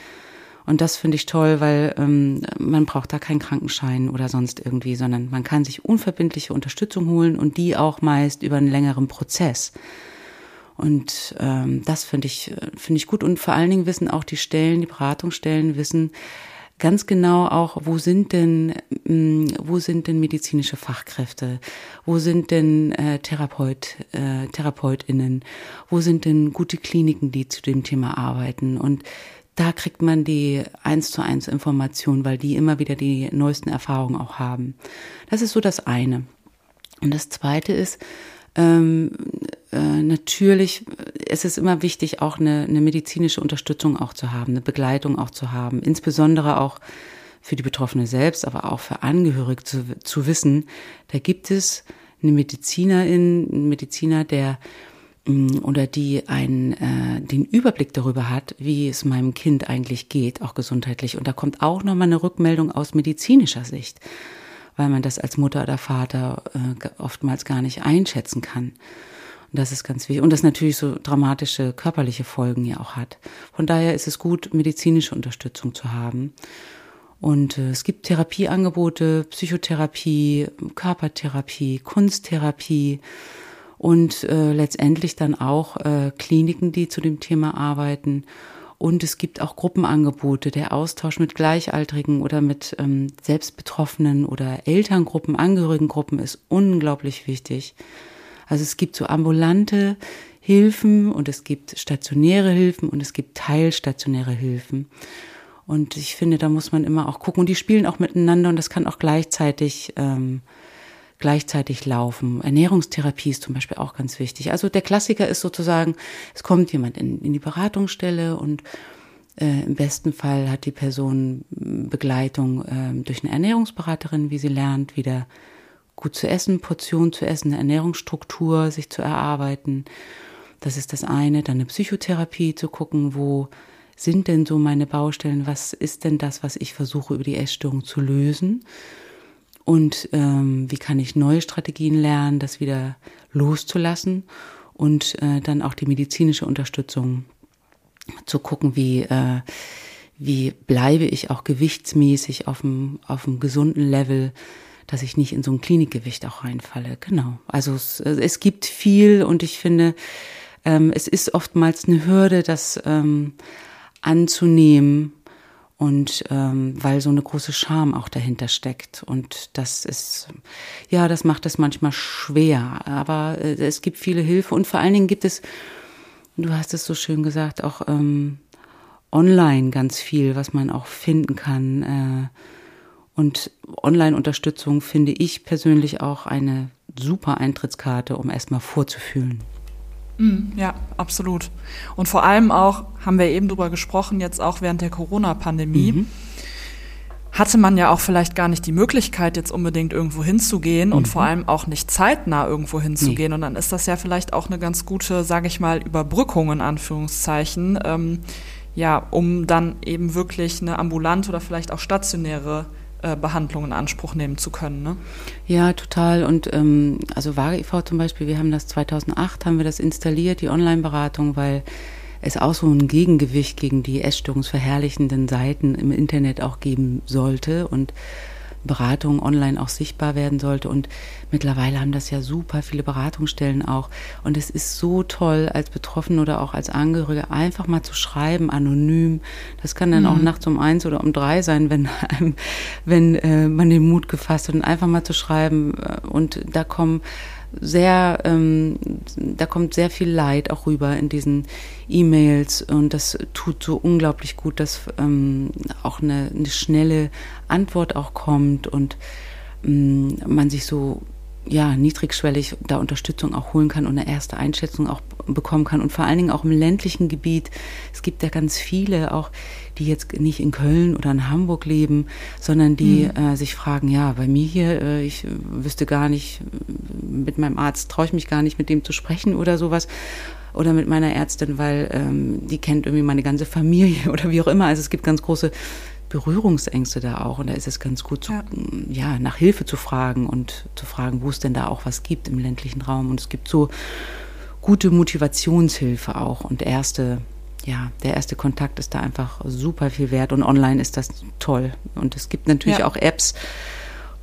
Und das finde ich toll, weil ähm, man braucht da keinen Krankenschein oder sonst irgendwie, sondern man kann sich unverbindliche Unterstützung holen und die auch meist über einen längeren Prozess. Und ähm, das finde ich, finde ich gut. Und vor allen Dingen wissen auch die Stellen, die Beratungsstellen wissen, ganz genau auch, wo sind denn, mm, wo sind denn medizinische Fachkräfte, wo sind denn äh, Therapeut, äh, TherapeutInnen, wo sind denn gute Kliniken, die zu dem Thema arbeiten und da kriegt man die eins zu eins Information, weil die immer wieder die neuesten Erfahrungen auch haben. Das ist so das eine. Und das zweite ist, ähm, äh, natürlich ist es immer wichtig, auch eine, eine medizinische Unterstützung auch zu haben, eine Begleitung auch zu haben, insbesondere auch für die Betroffene selbst, aber auch für Angehörige zu, zu wissen, da gibt es eine Medizinerin, einen Mediziner, der mm, oder die einen, äh, den Überblick darüber hat, wie es meinem Kind eigentlich geht, auch gesundheitlich. Und da kommt auch nochmal eine Rückmeldung aus medizinischer Sicht weil man das als Mutter oder Vater äh, oftmals gar nicht einschätzen kann. Und das ist ganz wichtig. Und das natürlich so dramatische körperliche Folgen ja auch hat. Von daher ist es gut, medizinische Unterstützung zu haben. Und äh, es gibt Therapieangebote, Psychotherapie, Körpertherapie, Kunsttherapie und äh, letztendlich dann auch äh, Kliniken, die zu dem Thema arbeiten und es gibt auch Gruppenangebote. Der Austausch mit Gleichaltrigen oder mit ähm, Selbstbetroffenen oder Elterngruppen, Angehörigengruppen ist unglaublich wichtig. Also es gibt so ambulante Hilfen und es gibt stationäre Hilfen und es gibt teilstationäre Hilfen. Und ich finde, da muss man immer auch gucken. Und die spielen auch miteinander und das kann auch gleichzeitig ähm, gleichzeitig laufen. Ernährungstherapie ist zum Beispiel auch ganz wichtig. Also der Klassiker ist sozusagen, es kommt jemand in, in die Beratungsstelle und äh, im besten Fall hat die Person Begleitung äh, durch eine Ernährungsberaterin, wie sie lernt, wieder gut zu essen, Portion zu essen, eine Ernährungsstruktur sich zu erarbeiten. Das ist das eine. Dann eine Psychotherapie zu gucken, wo sind denn so meine Baustellen, was ist denn das, was ich versuche über die Essstörung zu lösen und ähm, wie kann ich neue Strategien lernen, das wieder loszulassen und äh, dann auch die medizinische Unterstützung zu gucken, wie, äh, wie bleibe ich auch gewichtsmäßig auf dem, auf dem gesunden Level, dass ich nicht in so ein Klinikgewicht auch reinfalle. Genau. Also es, es gibt viel und ich finde, ähm, es ist oftmals eine Hürde, das ähm, anzunehmen und ähm, weil so eine große Scham auch dahinter steckt. Und das ist ja das macht es manchmal schwer. Aber äh, es gibt viele Hilfe. Und vor allen Dingen gibt es du hast es so schön gesagt auch ähm, online ganz viel was man auch finden kann. Äh, und Online-Unterstützung finde ich persönlich auch eine super Eintrittskarte um erstmal vorzufühlen ja, absolut. Und vor allem auch, haben wir eben drüber gesprochen, jetzt auch während der Corona-Pandemie, mhm. hatte man ja auch vielleicht gar nicht die Möglichkeit, jetzt unbedingt irgendwo hinzugehen mhm. und vor allem auch nicht zeitnah irgendwo hinzugehen. Nee. Und dann ist das ja vielleicht auch eine ganz gute, sage ich mal, Überbrückung in Anführungszeichen, ähm, ja, um dann eben wirklich eine ambulante oder vielleicht auch stationäre äh, Behandlung in Anspruch nehmen zu können. Ne? Ja, total. Und ähm, also Vage e.V. zum Beispiel, wir haben das 2008, haben wir das installiert, die Online-Beratung, weil es auch so ein Gegengewicht gegen die essstörungsverherrlichenden Seiten im Internet auch geben sollte. Und Beratung online auch sichtbar werden sollte. Und mittlerweile haben das ja super viele Beratungsstellen auch. Und es ist so toll, als Betroffene oder auch als Angehörige einfach mal zu schreiben, anonym. Das kann dann mhm. auch nachts um eins oder um drei sein, wenn, wenn äh, man den Mut gefasst hat, und einfach mal zu schreiben. Und da kommen sehr, ähm, da kommt sehr viel Leid auch rüber in diesen E-Mails und das tut so unglaublich gut, dass ähm, auch eine, eine schnelle Antwort auch kommt und ähm, man sich so ja, niedrigschwellig da Unterstützung auch holen kann und eine erste Einschätzung auch bekommen kann. Und vor allen Dingen auch im ländlichen Gebiet. Es gibt ja ganz viele auch, die jetzt nicht in Köln oder in Hamburg leben, sondern die mhm. äh, sich fragen, ja, bei mir hier, äh, ich wüsste gar nicht, mit meinem Arzt traue ich mich gar nicht, mit dem zu sprechen oder sowas. Oder mit meiner Ärztin, weil ähm, die kennt irgendwie meine ganze Familie oder wie auch immer. Also es gibt ganz große Berührungsängste da auch. Und da ist es ganz gut, zu, ja. ja. nach Hilfe zu fragen und zu fragen, wo es denn da auch was gibt im ländlichen Raum. Und es gibt so gute Motivationshilfe auch und erste, ja, der erste Kontakt ist da einfach super viel wert und online ist das toll. Und es gibt natürlich ja. auch Apps,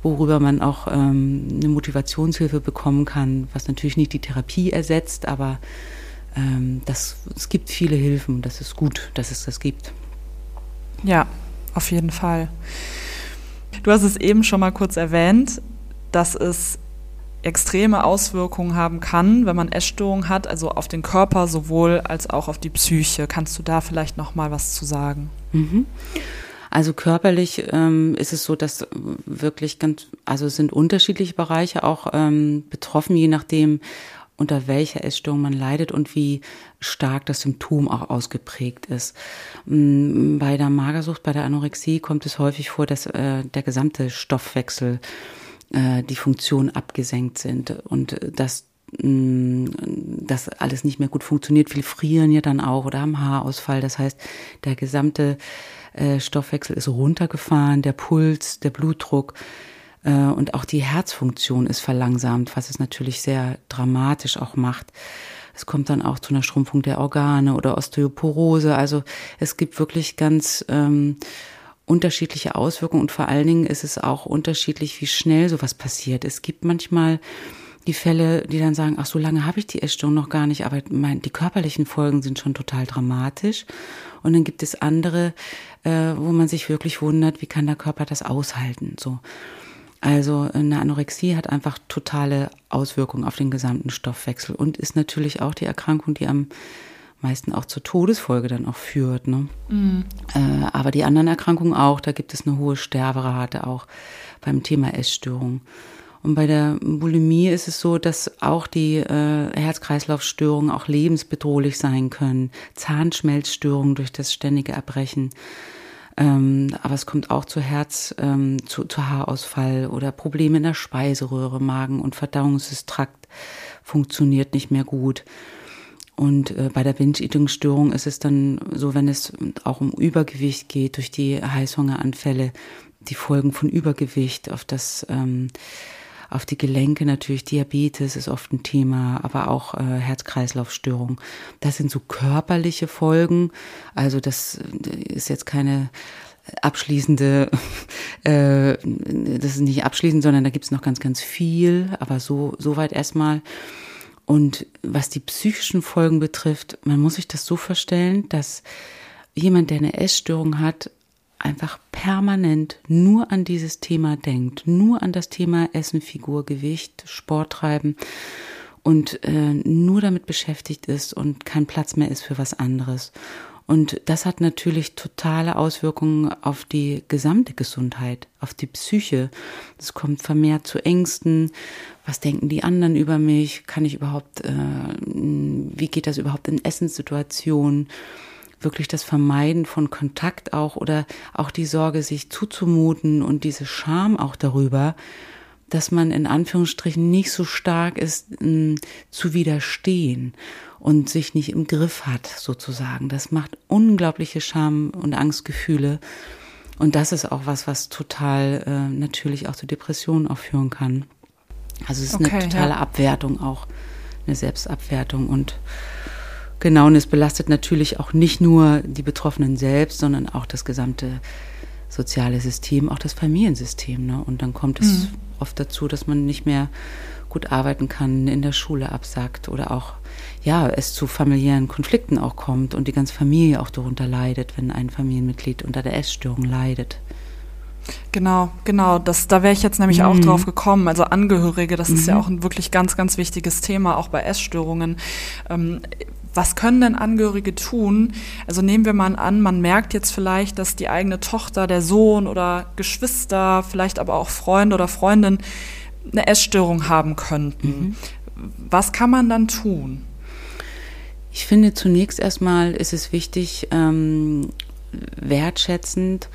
worüber man auch ähm, eine Motivationshilfe bekommen kann, was natürlich nicht die Therapie ersetzt, aber ähm, das, es gibt viele Hilfen. Das ist gut, dass es das gibt. Ja, auf jeden Fall. Du hast es eben schon mal kurz erwähnt, dass es extreme Auswirkungen haben kann, wenn man Essstörungen hat, also auf den Körper sowohl als auch auf die Psyche. Kannst du da vielleicht noch mal was zu sagen? Mhm. Also körperlich ähm, ist es so, dass wirklich ganz, also sind unterschiedliche Bereiche auch ähm, betroffen, je nachdem, unter welcher Essstörung man leidet und wie stark das Symptom auch ausgeprägt ist. Mm, bei der Magersucht, bei der Anorexie kommt es häufig vor, dass äh, der gesamte Stoffwechsel äh, die Funktion abgesenkt sind und dass mm, das alles nicht mehr gut funktioniert. Viele frieren ja dann auch oder haben Haarausfall. Das heißt, der gesamte äh, Stoffwechsel ist runtergefahren, der Puls, der Blutdruck und auch die Herzfunktion ist verlangsamt, was es natürlich sehr dramatisch auch macht. Es kommt dann auch zu einer Schrumpfung der Organe oder Osteoporose. Also es gibt wirklich ganz ähm, unterschiedliche Auswirkungen und vor allen Dingen ist es auch unterschiedlich, wie schnell sowas passiert. Es gibt manchmal die Fälle, die dann sagen, ach, so lange habe ich die Essstörung noch gar nicht, aber mein, die körperlichen Folgen sind schon total dramatisch. Und dann gibt es andere, äh, wo man sich wirklich wundert, wie kann der Körper das aushalten? So. Also eine Anorexie hat einfach totale Auswirkungen auf den gesamten Stoffwechsel und ist natürlich auch die Erkrankung, die am meisten auch zur Todesfolge dann auch führt. Ne? Mhm. Äh, aber die anderen Erkrankungen auch, da gibt es eine hohe Sterberate auch beim Thema Essstörung. Und bei der Bulimie ist es so, dass auch die äh, Herz-Kreislauf-Störungen auch lebensbedrohlich sein können. Zahnschmelzstörungen durch das ständige Erbrechen Ähm, aber es kommt auch zu Herz, ähm, zu, zu Haarausfall oder Probleme in der Speiseröhre, Magen und Verdauungstrakt funktioniert nicht mehr gut. Und äh, bei der Binge-Eating-Störung ist es dann so, wenn es auch um Übergewicht geht, durch die Heißhungeranfälle, die Folgen von Übergewicht auf das ähm, auf die Gelenke natürlich Diabetes ist oft ein Thema, aber auch äh, Herz-Kreislauf-Störung. Das sind so körperliche Folgen. Also das ist jetzt keine abschließende, äh, das ist nicht abschließend, sondern da gibt's noch ganz, ganz viel, aber so, so weit erstmal. Und was die psychischen Folgen betrifft, man muss sich das so vorstellen, dass jemand, der eine Essstörung hat, einfach permanent nur an dieses Thema denkt, nur an das Thema Essen, Figur, Gewicht, Sport treiben und äh, nur damit beschäftigt ist und kein Platz mehr ist für was anderes. Und das hat natürlich totale Auswirkungen auf die gesamte Gesundheit, auf die Psyche. Es kommt vermehrt zu Ängsten. Was denken die anderen über mich? Kann ich überhaupt, äh, wie geht das überhaupt in Essenssituationen? Wirklich das Vermeiden von Kontakt auch oder auch die Sorge, sich zuzumuten und diese Scham auch darüber, dass man in Anführungsstrichen nicht so stark ist, m, zu widerstehen und sich nicht im Griff hat, sozusagen. Das macht unglaubliche Scham- und Angstgefühle. Und das ist auch was, was total äh, natürlich auch zu Depressionen auch führen kann. Also es ist okay, eine totale ja. Abwertung auch, eine Selbstabwertung und Genau, und es belastet natürlich auch nicht nur die Betroffenen selbst, sondern auch das gesamte soziale System, auch das Familiensystem. Ne? Und dann kommt es mhm. oft dazu, dass man nicht mehr gut arbeiten kann, in der Schule absagt oder auch, ja, es zu familiären Konflikten auch kommt und die ganze Familie auch darunter leidet, wenn ein Familienmitglied unter der Essstörung leidet. Genau, genau. Das, da wäre ich jetzt nämlich mhm. auch drauf gekommen. Also Angehörige, das mhm. ist ja mhm. auch ein wirklich ganz, ganz wichtiges Thema, auch bei Essstörungen. Ähm, was können denn Angehörige tun? Also nehmen wir mal an, man merkt jetzt vielleicht, dass die eigene Tochter, der Sohn oder Geschwister, vielleicht aber auch Freunde oder Freundin eine Essstörung haben könnten. Mhm. Was kann man dann tun? Ich finde zunächst erstmal ist es wichtig, ähm, wertschätzend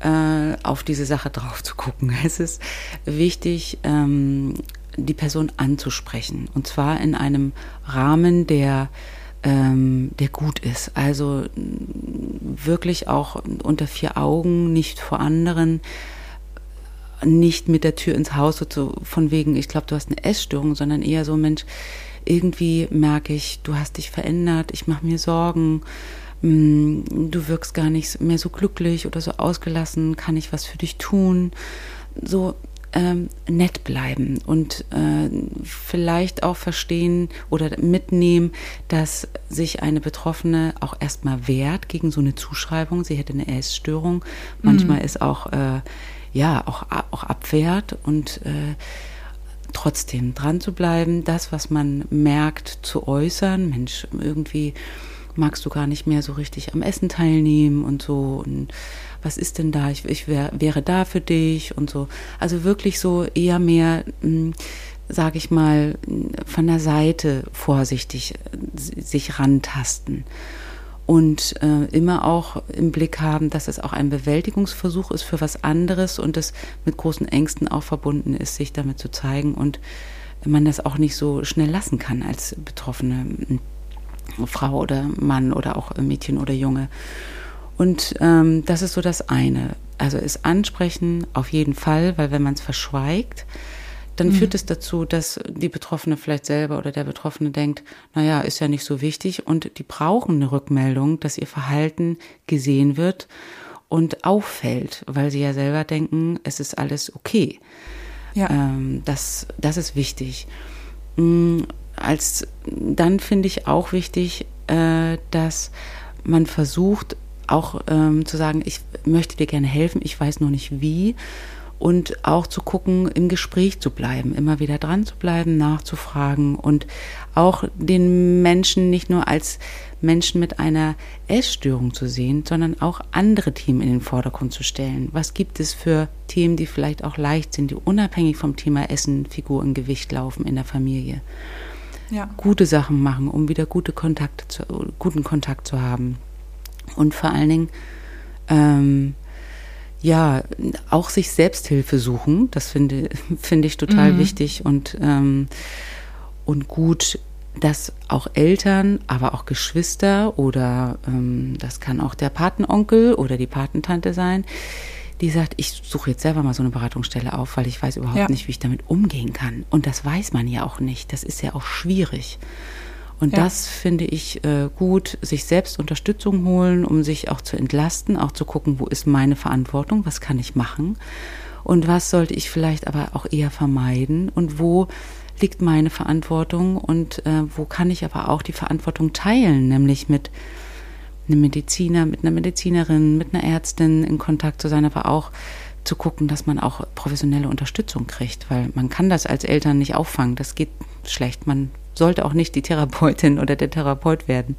äh, auf diese Sache drauf zu gucken. Es ist wichtig, ähm, die Person anzusprechen. Und zwar in einem Rahmen, der ähm, der gut ist. Also wirklich auch unter vier Augen, nicht vor anderen, nicht mit der Tür ins Haus, so von wegen, ich glaube, du hast eine Essstörung, sondern eher so, Mensch, irgendwie merke ich, du hast dich verändert, ich mache mir Sorgen, mm, du wirkst gar nicht mehr so glücklich oder so ausgelassen, kann ich was für dich tun? So ähm, nett bleiben und äh, vielleicht auch verstehen oder mitnehmen, dass sich eine Betroffene auch erstmal wehrt gegen so eine Zuschreibung. Sie hätte eine Essstörung. Manchmal mhm. ist auch, äh, ja, auch, auch abwehrt und äh, trotzdem dran zu bleiben, das, was man merkt, zu äußern. Mensch, irgendwie magst du gar nicht mehr so richtig am Essen teilnehmen und so. Und was ist denn da? Ich, ich wär, wäre da für dich und so. Also wirklich so eher mehr, hm, sage ich mal, von der Seite vorsichtig äh, sich rantasten und äh, immer auch im Blick haben, dass es auch ein Bewältigungsversuch ist für was anderes und es mit großen Ängsten auch verbunden ist, sich damit zu zeigen und man das auch nicht so schnell lassen kann als betroffene hm, Frau oder Mann oder auch Mädchen oder Junge. Und ähm, das ist so das eine. Also ist ansprechen auf jeden Fall, weil wenn man es verschweigt, dann mhm. führt es dazu, dass die Betroffene vielleicht selber oder der Betroffene denkt, naja, ist ja nicht so wichtig und die brauchen eine Rückmeldung, dass ihr Verhalten gesehen wird und auffällt, weil sie ja selber denken, es ist alles okay. Ja. Ähm, das, das ist wichtig. Mhm, als dann finde ich auch wichtig, äh, dass man versucht, auch ähm, zu sagen, ich möchte dir gerne helfen, ich weiß nur nicht wie. Und auch zu gucken, im Gespräch zu bleiben, immer wieder dran zu bleiben, nachzufragen und auch den Menschen nicht nur als Menschen mit einer Essstörung zu sehen, sondern auch andere Themen in den Vordergrund zu stellen. Was gibt es für Themen, die vielleicht auch leicht sind, die unabhängig vom Thema Essen, Figur und Gewicht laufen in der Familie? Ja. Gute Sachen machen, um wieder gute Kontakte zu, guten Kontakt zu haben und vor allen Dingen Ähm, ja, auch sich Selbsthilfe suchen, das finde, finde ich total mhm. wichtig und, ähm, und gut, dass auch Eltern, aber auch Geschwister oder ähm, das kann auch der Patenonkel oder die Patentante sein, die sagt, ich suche jetzt selber mal so eine Beratungsstelle auf, weil ich weiß überhaupt ja. nicht, wie ich damit umgehen kann. Und das weiß man ja auch nicht. Das ist ja auch schwierig. Und ja. das finde ich äh, gut, sich selbst Unterstützung holen, um sich auch zu entlasten, auch zu gucken, wo ist meine Verantwortung, was kann ich machen und was sollte ich vielleicht aber auch eher vermeiden und wo liegt meine Verantwortung und äh, wo kann ich aber auch die Verantwortung teilen, nämlich mit einem Mediziner, mit einer Medizinerin, mit einer Ärztin in Kontakt zu sein, aber auch zu gucken, dass man auch professionelle Unterstützung kriegt, weil man kann das als Eltern nicht auffangen. Das geht schlecht. Man sollte auch nicht die Therapeutin oder der Therapeut werden.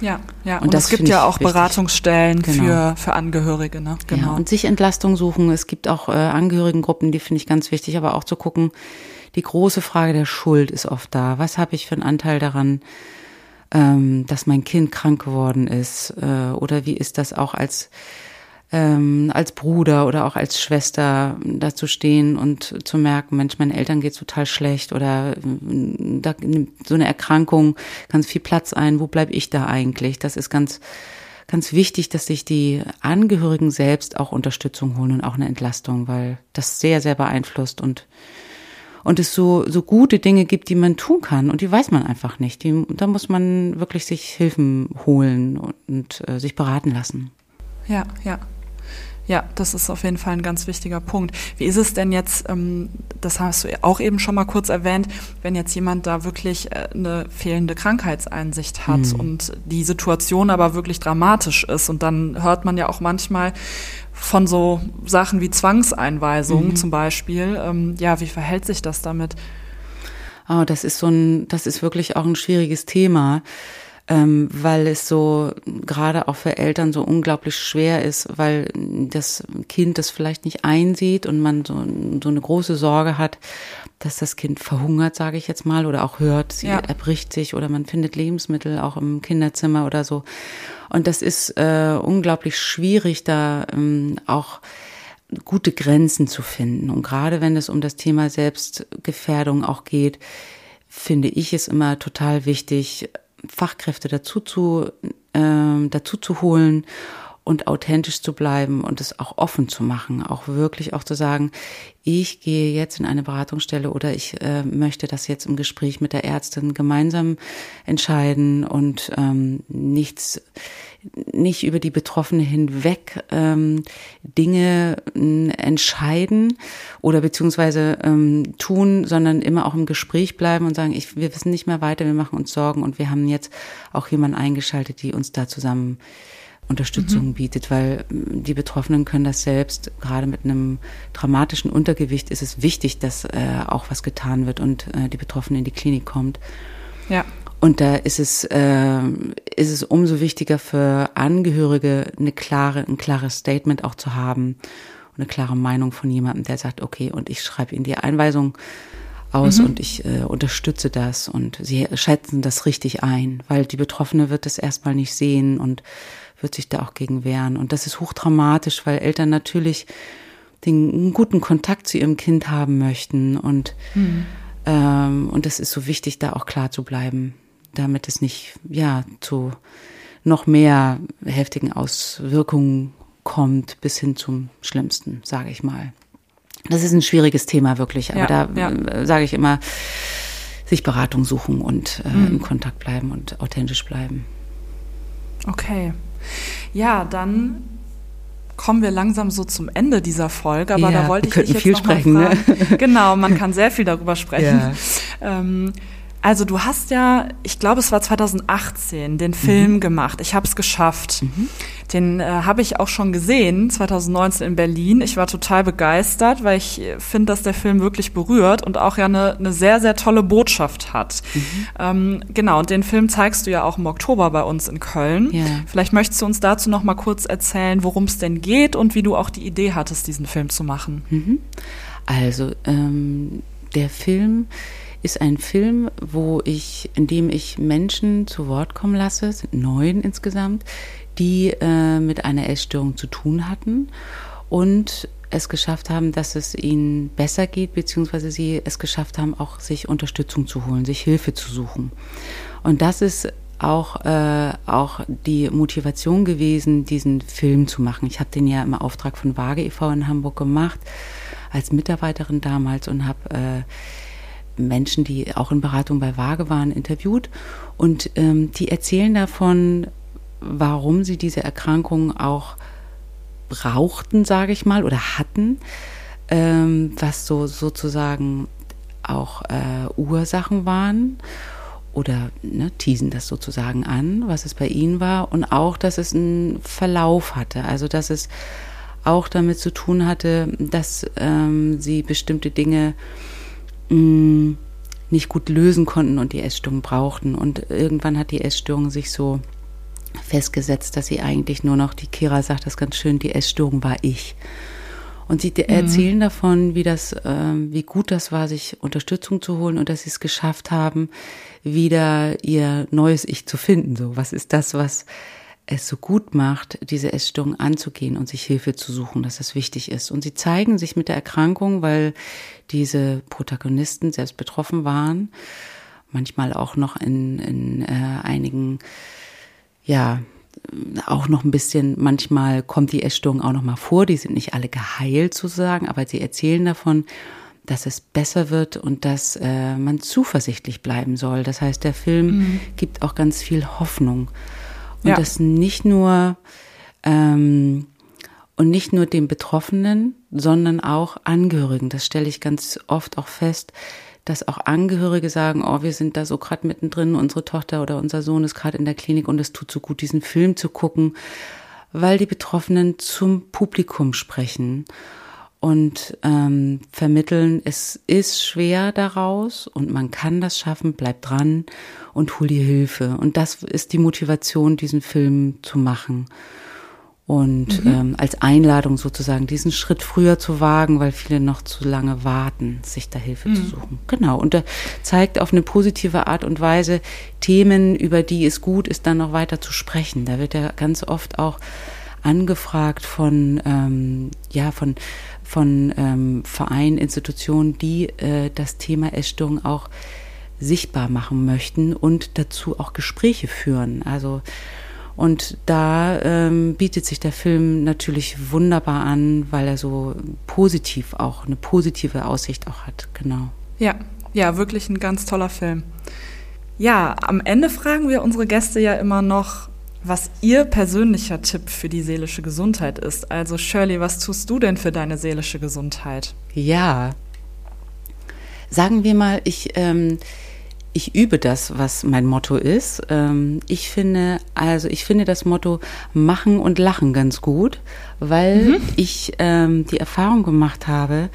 Ja, ja. Und, und es gibt ja auch wichtig. Beratungsstellen genau. für, für Angehörige, ne? Genau. Ja, und sich Entlastung suchen. Es gibt auch äh, Angehörigengruppen, die finde ich ganz wichtig, aber auch zu gucken, die große Frage der Schuld ist oft da. Was habe ich für einen Anteil daran, ähm, dass mein Kind krank geworden ist? Äh, oder wie ist das auch als ähm, als Bruder oder auch als Schwester dazu stehen und zu merken, Mensch, meinen Eltern geht's total schlecht oder äh, da nimmt so eine Erkrankung ganz viel Platz ein, wo bleib ich da eigentlich? Das ist ganz, ganz wichtig, dass sich die Angehörigen selbst auch Unterstützung holen und auch eine Entlastung, weil das sehr, sehr beeinflusst und und es so, so gute Dinge gibt, die man tun kann und die weiß man einfach nicht. Die, da muss man wirklich sich Hilfen holen und, und äh, sich beraten lassen. Ja, ja. Ja, das ist auf jeden Fall ein ganz wichtiger Punkt. Wie ist es denn jetzt, ähm, das hast du auch eben schon mal kurz erwähnt, wenn jetzt jemand da wirklich äh, eine fehlende Krankheitseinsicht hat mhm. und die Situation aber wirklich dramatisch ist und dann hört man ja auch manchmal von so Sachen wie Zwangseinweisungen mhm. zum Beispiel. Ähm, ja, wie verhält sich das damit? Oh, das ist so ein, das ist wirklich auch ein schwieriges Thema ähm, weil es so gerade auch für Eltern so unglaublich schwer ist, weil das Kind das vielleicht nicht einsieht und man so, so eine große Sorge hat, dass das Kind verhungert, sage ich jetzt mal, oder auch hört, sie ja. erbricht sich oder man findet Lebensmittel auch im Kinderzimmer oder so. Und das ist äh, unglaublich schwierig, da ähm, auch gute Grenzen zu finden. Und gerade wenn es um das Thema Selbstgefährdung auch geht, finde ich es immer total wichtig, Fachkräfte dazu zu, äh, dazu zu holen und authentisch zu bleiben und es auch offen zu machen, auch wirklich auch zu sagen, ich gehe jetzt in eine Beratungsstelle oder ich äh, möchte das jetzt im Gespräch mit der Ärztin gemeinsam entscheiden und ähm, nichts nicht über die Betroffene hinweg ähm, Dinge äh, entscheiden oder beziehungsweise ähm, tun, sondern immer auch im Gespräch bleiben und sagen, ich, wir wissen nicht mehr weiter, wir machen uns Sorgen und wir haben jetzt auch jemanden eingeschaltet, die uns da zusammen Unterstützung mhm. bietet, weil die Betroffenen können das selbst, gerade mit einem dramatischen Untergewicht ist es wichtig, dass äh, auch was getan wird und äh, die Betroffene in die Klinik kommt. Ja. Und da ist es, äh, ist es umso wichtiger für Angehörige eine klare, ein klares Statement auch zu haben und eine klare Meinung von jemandem, der sagt, okay, und ich schreibe Ihnen die Einweisung aus mhm. und ich äh, unterstütze das und sie schätzen das richtig ein, weil die Betroffene wird das erstmal nicht sehen und wird sich da auch gegen wehren. Und das ist hochdramatisch, weil Eltern natürlich den guten Kontakt zu ihrem Kind haben möchten und mhm. ähm, und es ist so wichtig, da auch klar zu bleiben damit es nicht ja zu noch mehr heftigen Auswirkungen kommt, bis hin zum Schlimmsten, sage ich mal. Das ist ein schwieriges Thema wirklich, aber ja, da ja. Äh, sage ich immer, sich Beratung suchen und äh, mhm. im Kontakt bleiben und authentisch bleiben. Okay. Ja, dann kommen wir langsam so zum Ende dieser Folge, aber ja, da wollte ich dich jetzt viel noch sprechen, mal fragen. Ne? Genau, man kann sehr viel darüber sprechen. Ja. Ähm, also du hast ja, ich glaube, es war 2018, den Film mhm. gemacht. Ich habe es geschafft. Mhm. Den äh, habe ich auch schon gesehen, 2019 in Berlin. Ich war total begeistert, weil ich äh, finde, dass der Film wirklich berührt und auch ja eine, eine sehr, sehr tolle Botschaft hat. Mhm. Ähm, genau, und den Film zeigst du ja auch im Oktober bei uns in Köln. Ja. Vielleicht möchtest du uns dazu noch mal kurz erzählen, worum es denn geht und wie du auch die Idee hattest, diesen Film zu machen. Mhm. Also, ähm, der Film ist ein Film, wo ich, in dem ich Menschen zu Wort kommen lasse, sind neun insgesamt, die äh, mit einer Essstörung zu tun hatten und es geschafft haben, dass es ihnen besser geht, beziehungsweise sie es geschafft haben, auch sich Unterstützung zu holen, sich Hilfe zu suchen. Und das ist auch, äh, auch die Motivation gewesen, diesen Film zu machen. Ich habe den ja im Auftrag von Waage e.V. in Hamburg gemacht, als Mitarbeiterin damals und habe äh, Menschen, die auch in Beratung bei Waage waren, interviewt. Und ähm, die erzählen davon, warum sie diese Erkrankung auch brauchten, sage ich mal, oder hatten, ähm, was so sozusagen auch äh, Ursachen waren oder ne, teasen das sozusagen an, was es bei ihnen war. Und auch, dass es einen Verlauf hatte, also dass es auch damit zu tun hatte, dass ähm, sie bestimmte Dinge mh, nicht gut lösen konnten und die Essstörung brauchten und irgendwann hat die Essstörung sich so festgesetzt, dass sie eigentlich nur noch, die Kira sagt das ganz schön, die Essstörung war ich. Und sie mhm. erzählen davon, wie das, äh, wie gut das war, sich Unterstützung zu holen und dass sie es geschafft haben, wieder ihr neues Ich zu finden. So, was ist das, was es so gut macht, diese Essstörung anzugehen und sich Hilfe zu suchen, dass das wichtig ist. Und sie zeigen sich mit der Erkrankung, weil diese Protagonisten selbst betroffen waren, manchmal auch noch in, in äh, einigen ja, auch noch ein bisschen, manchmal kommt die Essstörung auch noch mal vor, die sind nicht alle geheilt sozusagen, aber sie erzählen davon, dass es besser wird und dass äh, man zuversichtlich bleiben soll. Das heißt, der Film mhm. gibt auch ganz viel Hoffnung. Und ja. das nicht nur ähm, und nicht nur dem Betroffenen, sondern auch Angehörigen. Das stelle ich ganz oft auch fest, dass auch Angehörige sagen, oh, wir sind da so gerade mittendrin, unsere Tochter oder unser Sohn ist gerade in der Klinik und es tut so gut, diesen Film zu gucken, weil die Betroffenen zum Publikum sprechen und ähm, vermitteln, es ist schwer daraus und man kann das schaffen, bleib dran und hol dir Hilfe. Und das ist die Motivation, diesen Film zu machen und mhm. ähm, als Einladung sozusagen diesen Schritt früher zu wagen, weil viele noch zu lange warten, sich da Hilfe mhm. zu suchen. Genau. Und er zeigt auf eine positive Art und Weise Themen, über die es gut ist, dann noch weiter zu sprechen. Da wird ja ganz oft auch angefragt von ähm, ja von von ähm, Vereinen, Institutionen, die äh, das Thema Essstörung auch sichtbar machen möchten und dazu auch Gespräche führen. Also und da ähm, bietet sich der Film natürlich wunderbar an, weil er so positiv auch, eine positive Aussicht auch hat, genau. Ja, ja, wirklich ein ganz toller Film. Ja, am Ende fragen wir unsere Gäste ja immer noch, was ihr persönlicher Tipp für die seelische Gesundheit ist. Also Shirley, was tust du denn für deine seelische Gesundheit? Ja, sagen wir mal, ich ähm, ich übe das, was mein Motto ist. Ähm, ich finde, also ich finde das Motto machen und lachen ganz gut, weil mhm. ich ähm, die Erfahrung gemacht habe,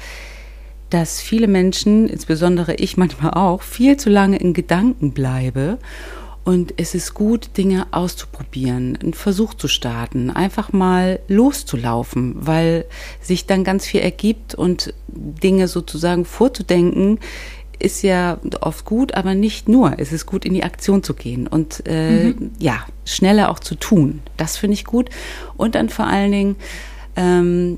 dass viele Menschen, insbesondere ich manchmal auch, viel zu lange in Gedanken bleibe. Und es ist gut, Dinge auszuprobieren, einen Versuch zu starten, einfach mal loszulaufen, weil sich dann ganz viel ergibt und Dinge sozusagen vorzudenken, ist ja oft gut, aber nicht nur. Es ist gut, in die Aktion zu gehen und äh, mhm. ja, schneller auch zu tun. Das finde ich gut. Und dann vor allen Dingen ähm,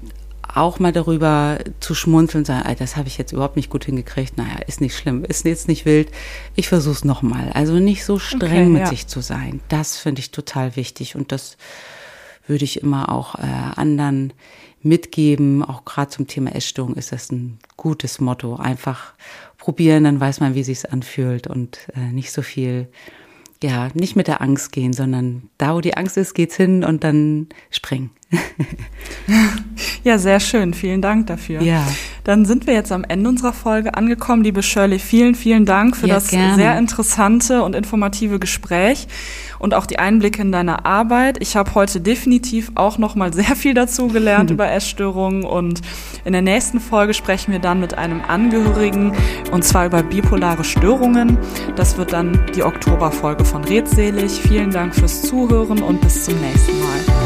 auch mal darüber zu schmunzeln, sagen, das habe ich jetzt überhaupt nicht gut hingekriegt. Naja, ist nicht schlimm, ist jetzt nicht wild. Ich versuche es nochmal. Also nicht so streng okay, mit ja. sich zu sein. Das finde ich total wichtig und das würde ich immer auch äh, anderen mitgeben. Auch gerade zum Thema Essstörung ist das ein gutes Motto. Einfach probieren, dann weiß man, wie sich's anfühlt und äh, nicht so viel, ja, nicht mit der Angst gehen, sondern da, wo die Angst ist, geht's hin und dann springen. ja, sehr schön. Vielen Dank dafür. Ja. Dann sind wir jetzt am Ende unserer Folge angekommen. Liebe Shirley, vielen, vielen Dank für ja, das gerne. sehr interessante und informative Gespräch und auch die Einblicke in deine Arbeit. Ich habe heute definitiv auch noch mal sehr viel dazu gelernt über Essstörungen und in der nächsten Folge sprechen wir dann mit einem Angehörigen und zwar über bipolare Störungen. Das wird dann die Oktoberfolge von Redselig. Vielen Dank fürs Zuhören und bis zum nächsten Mal.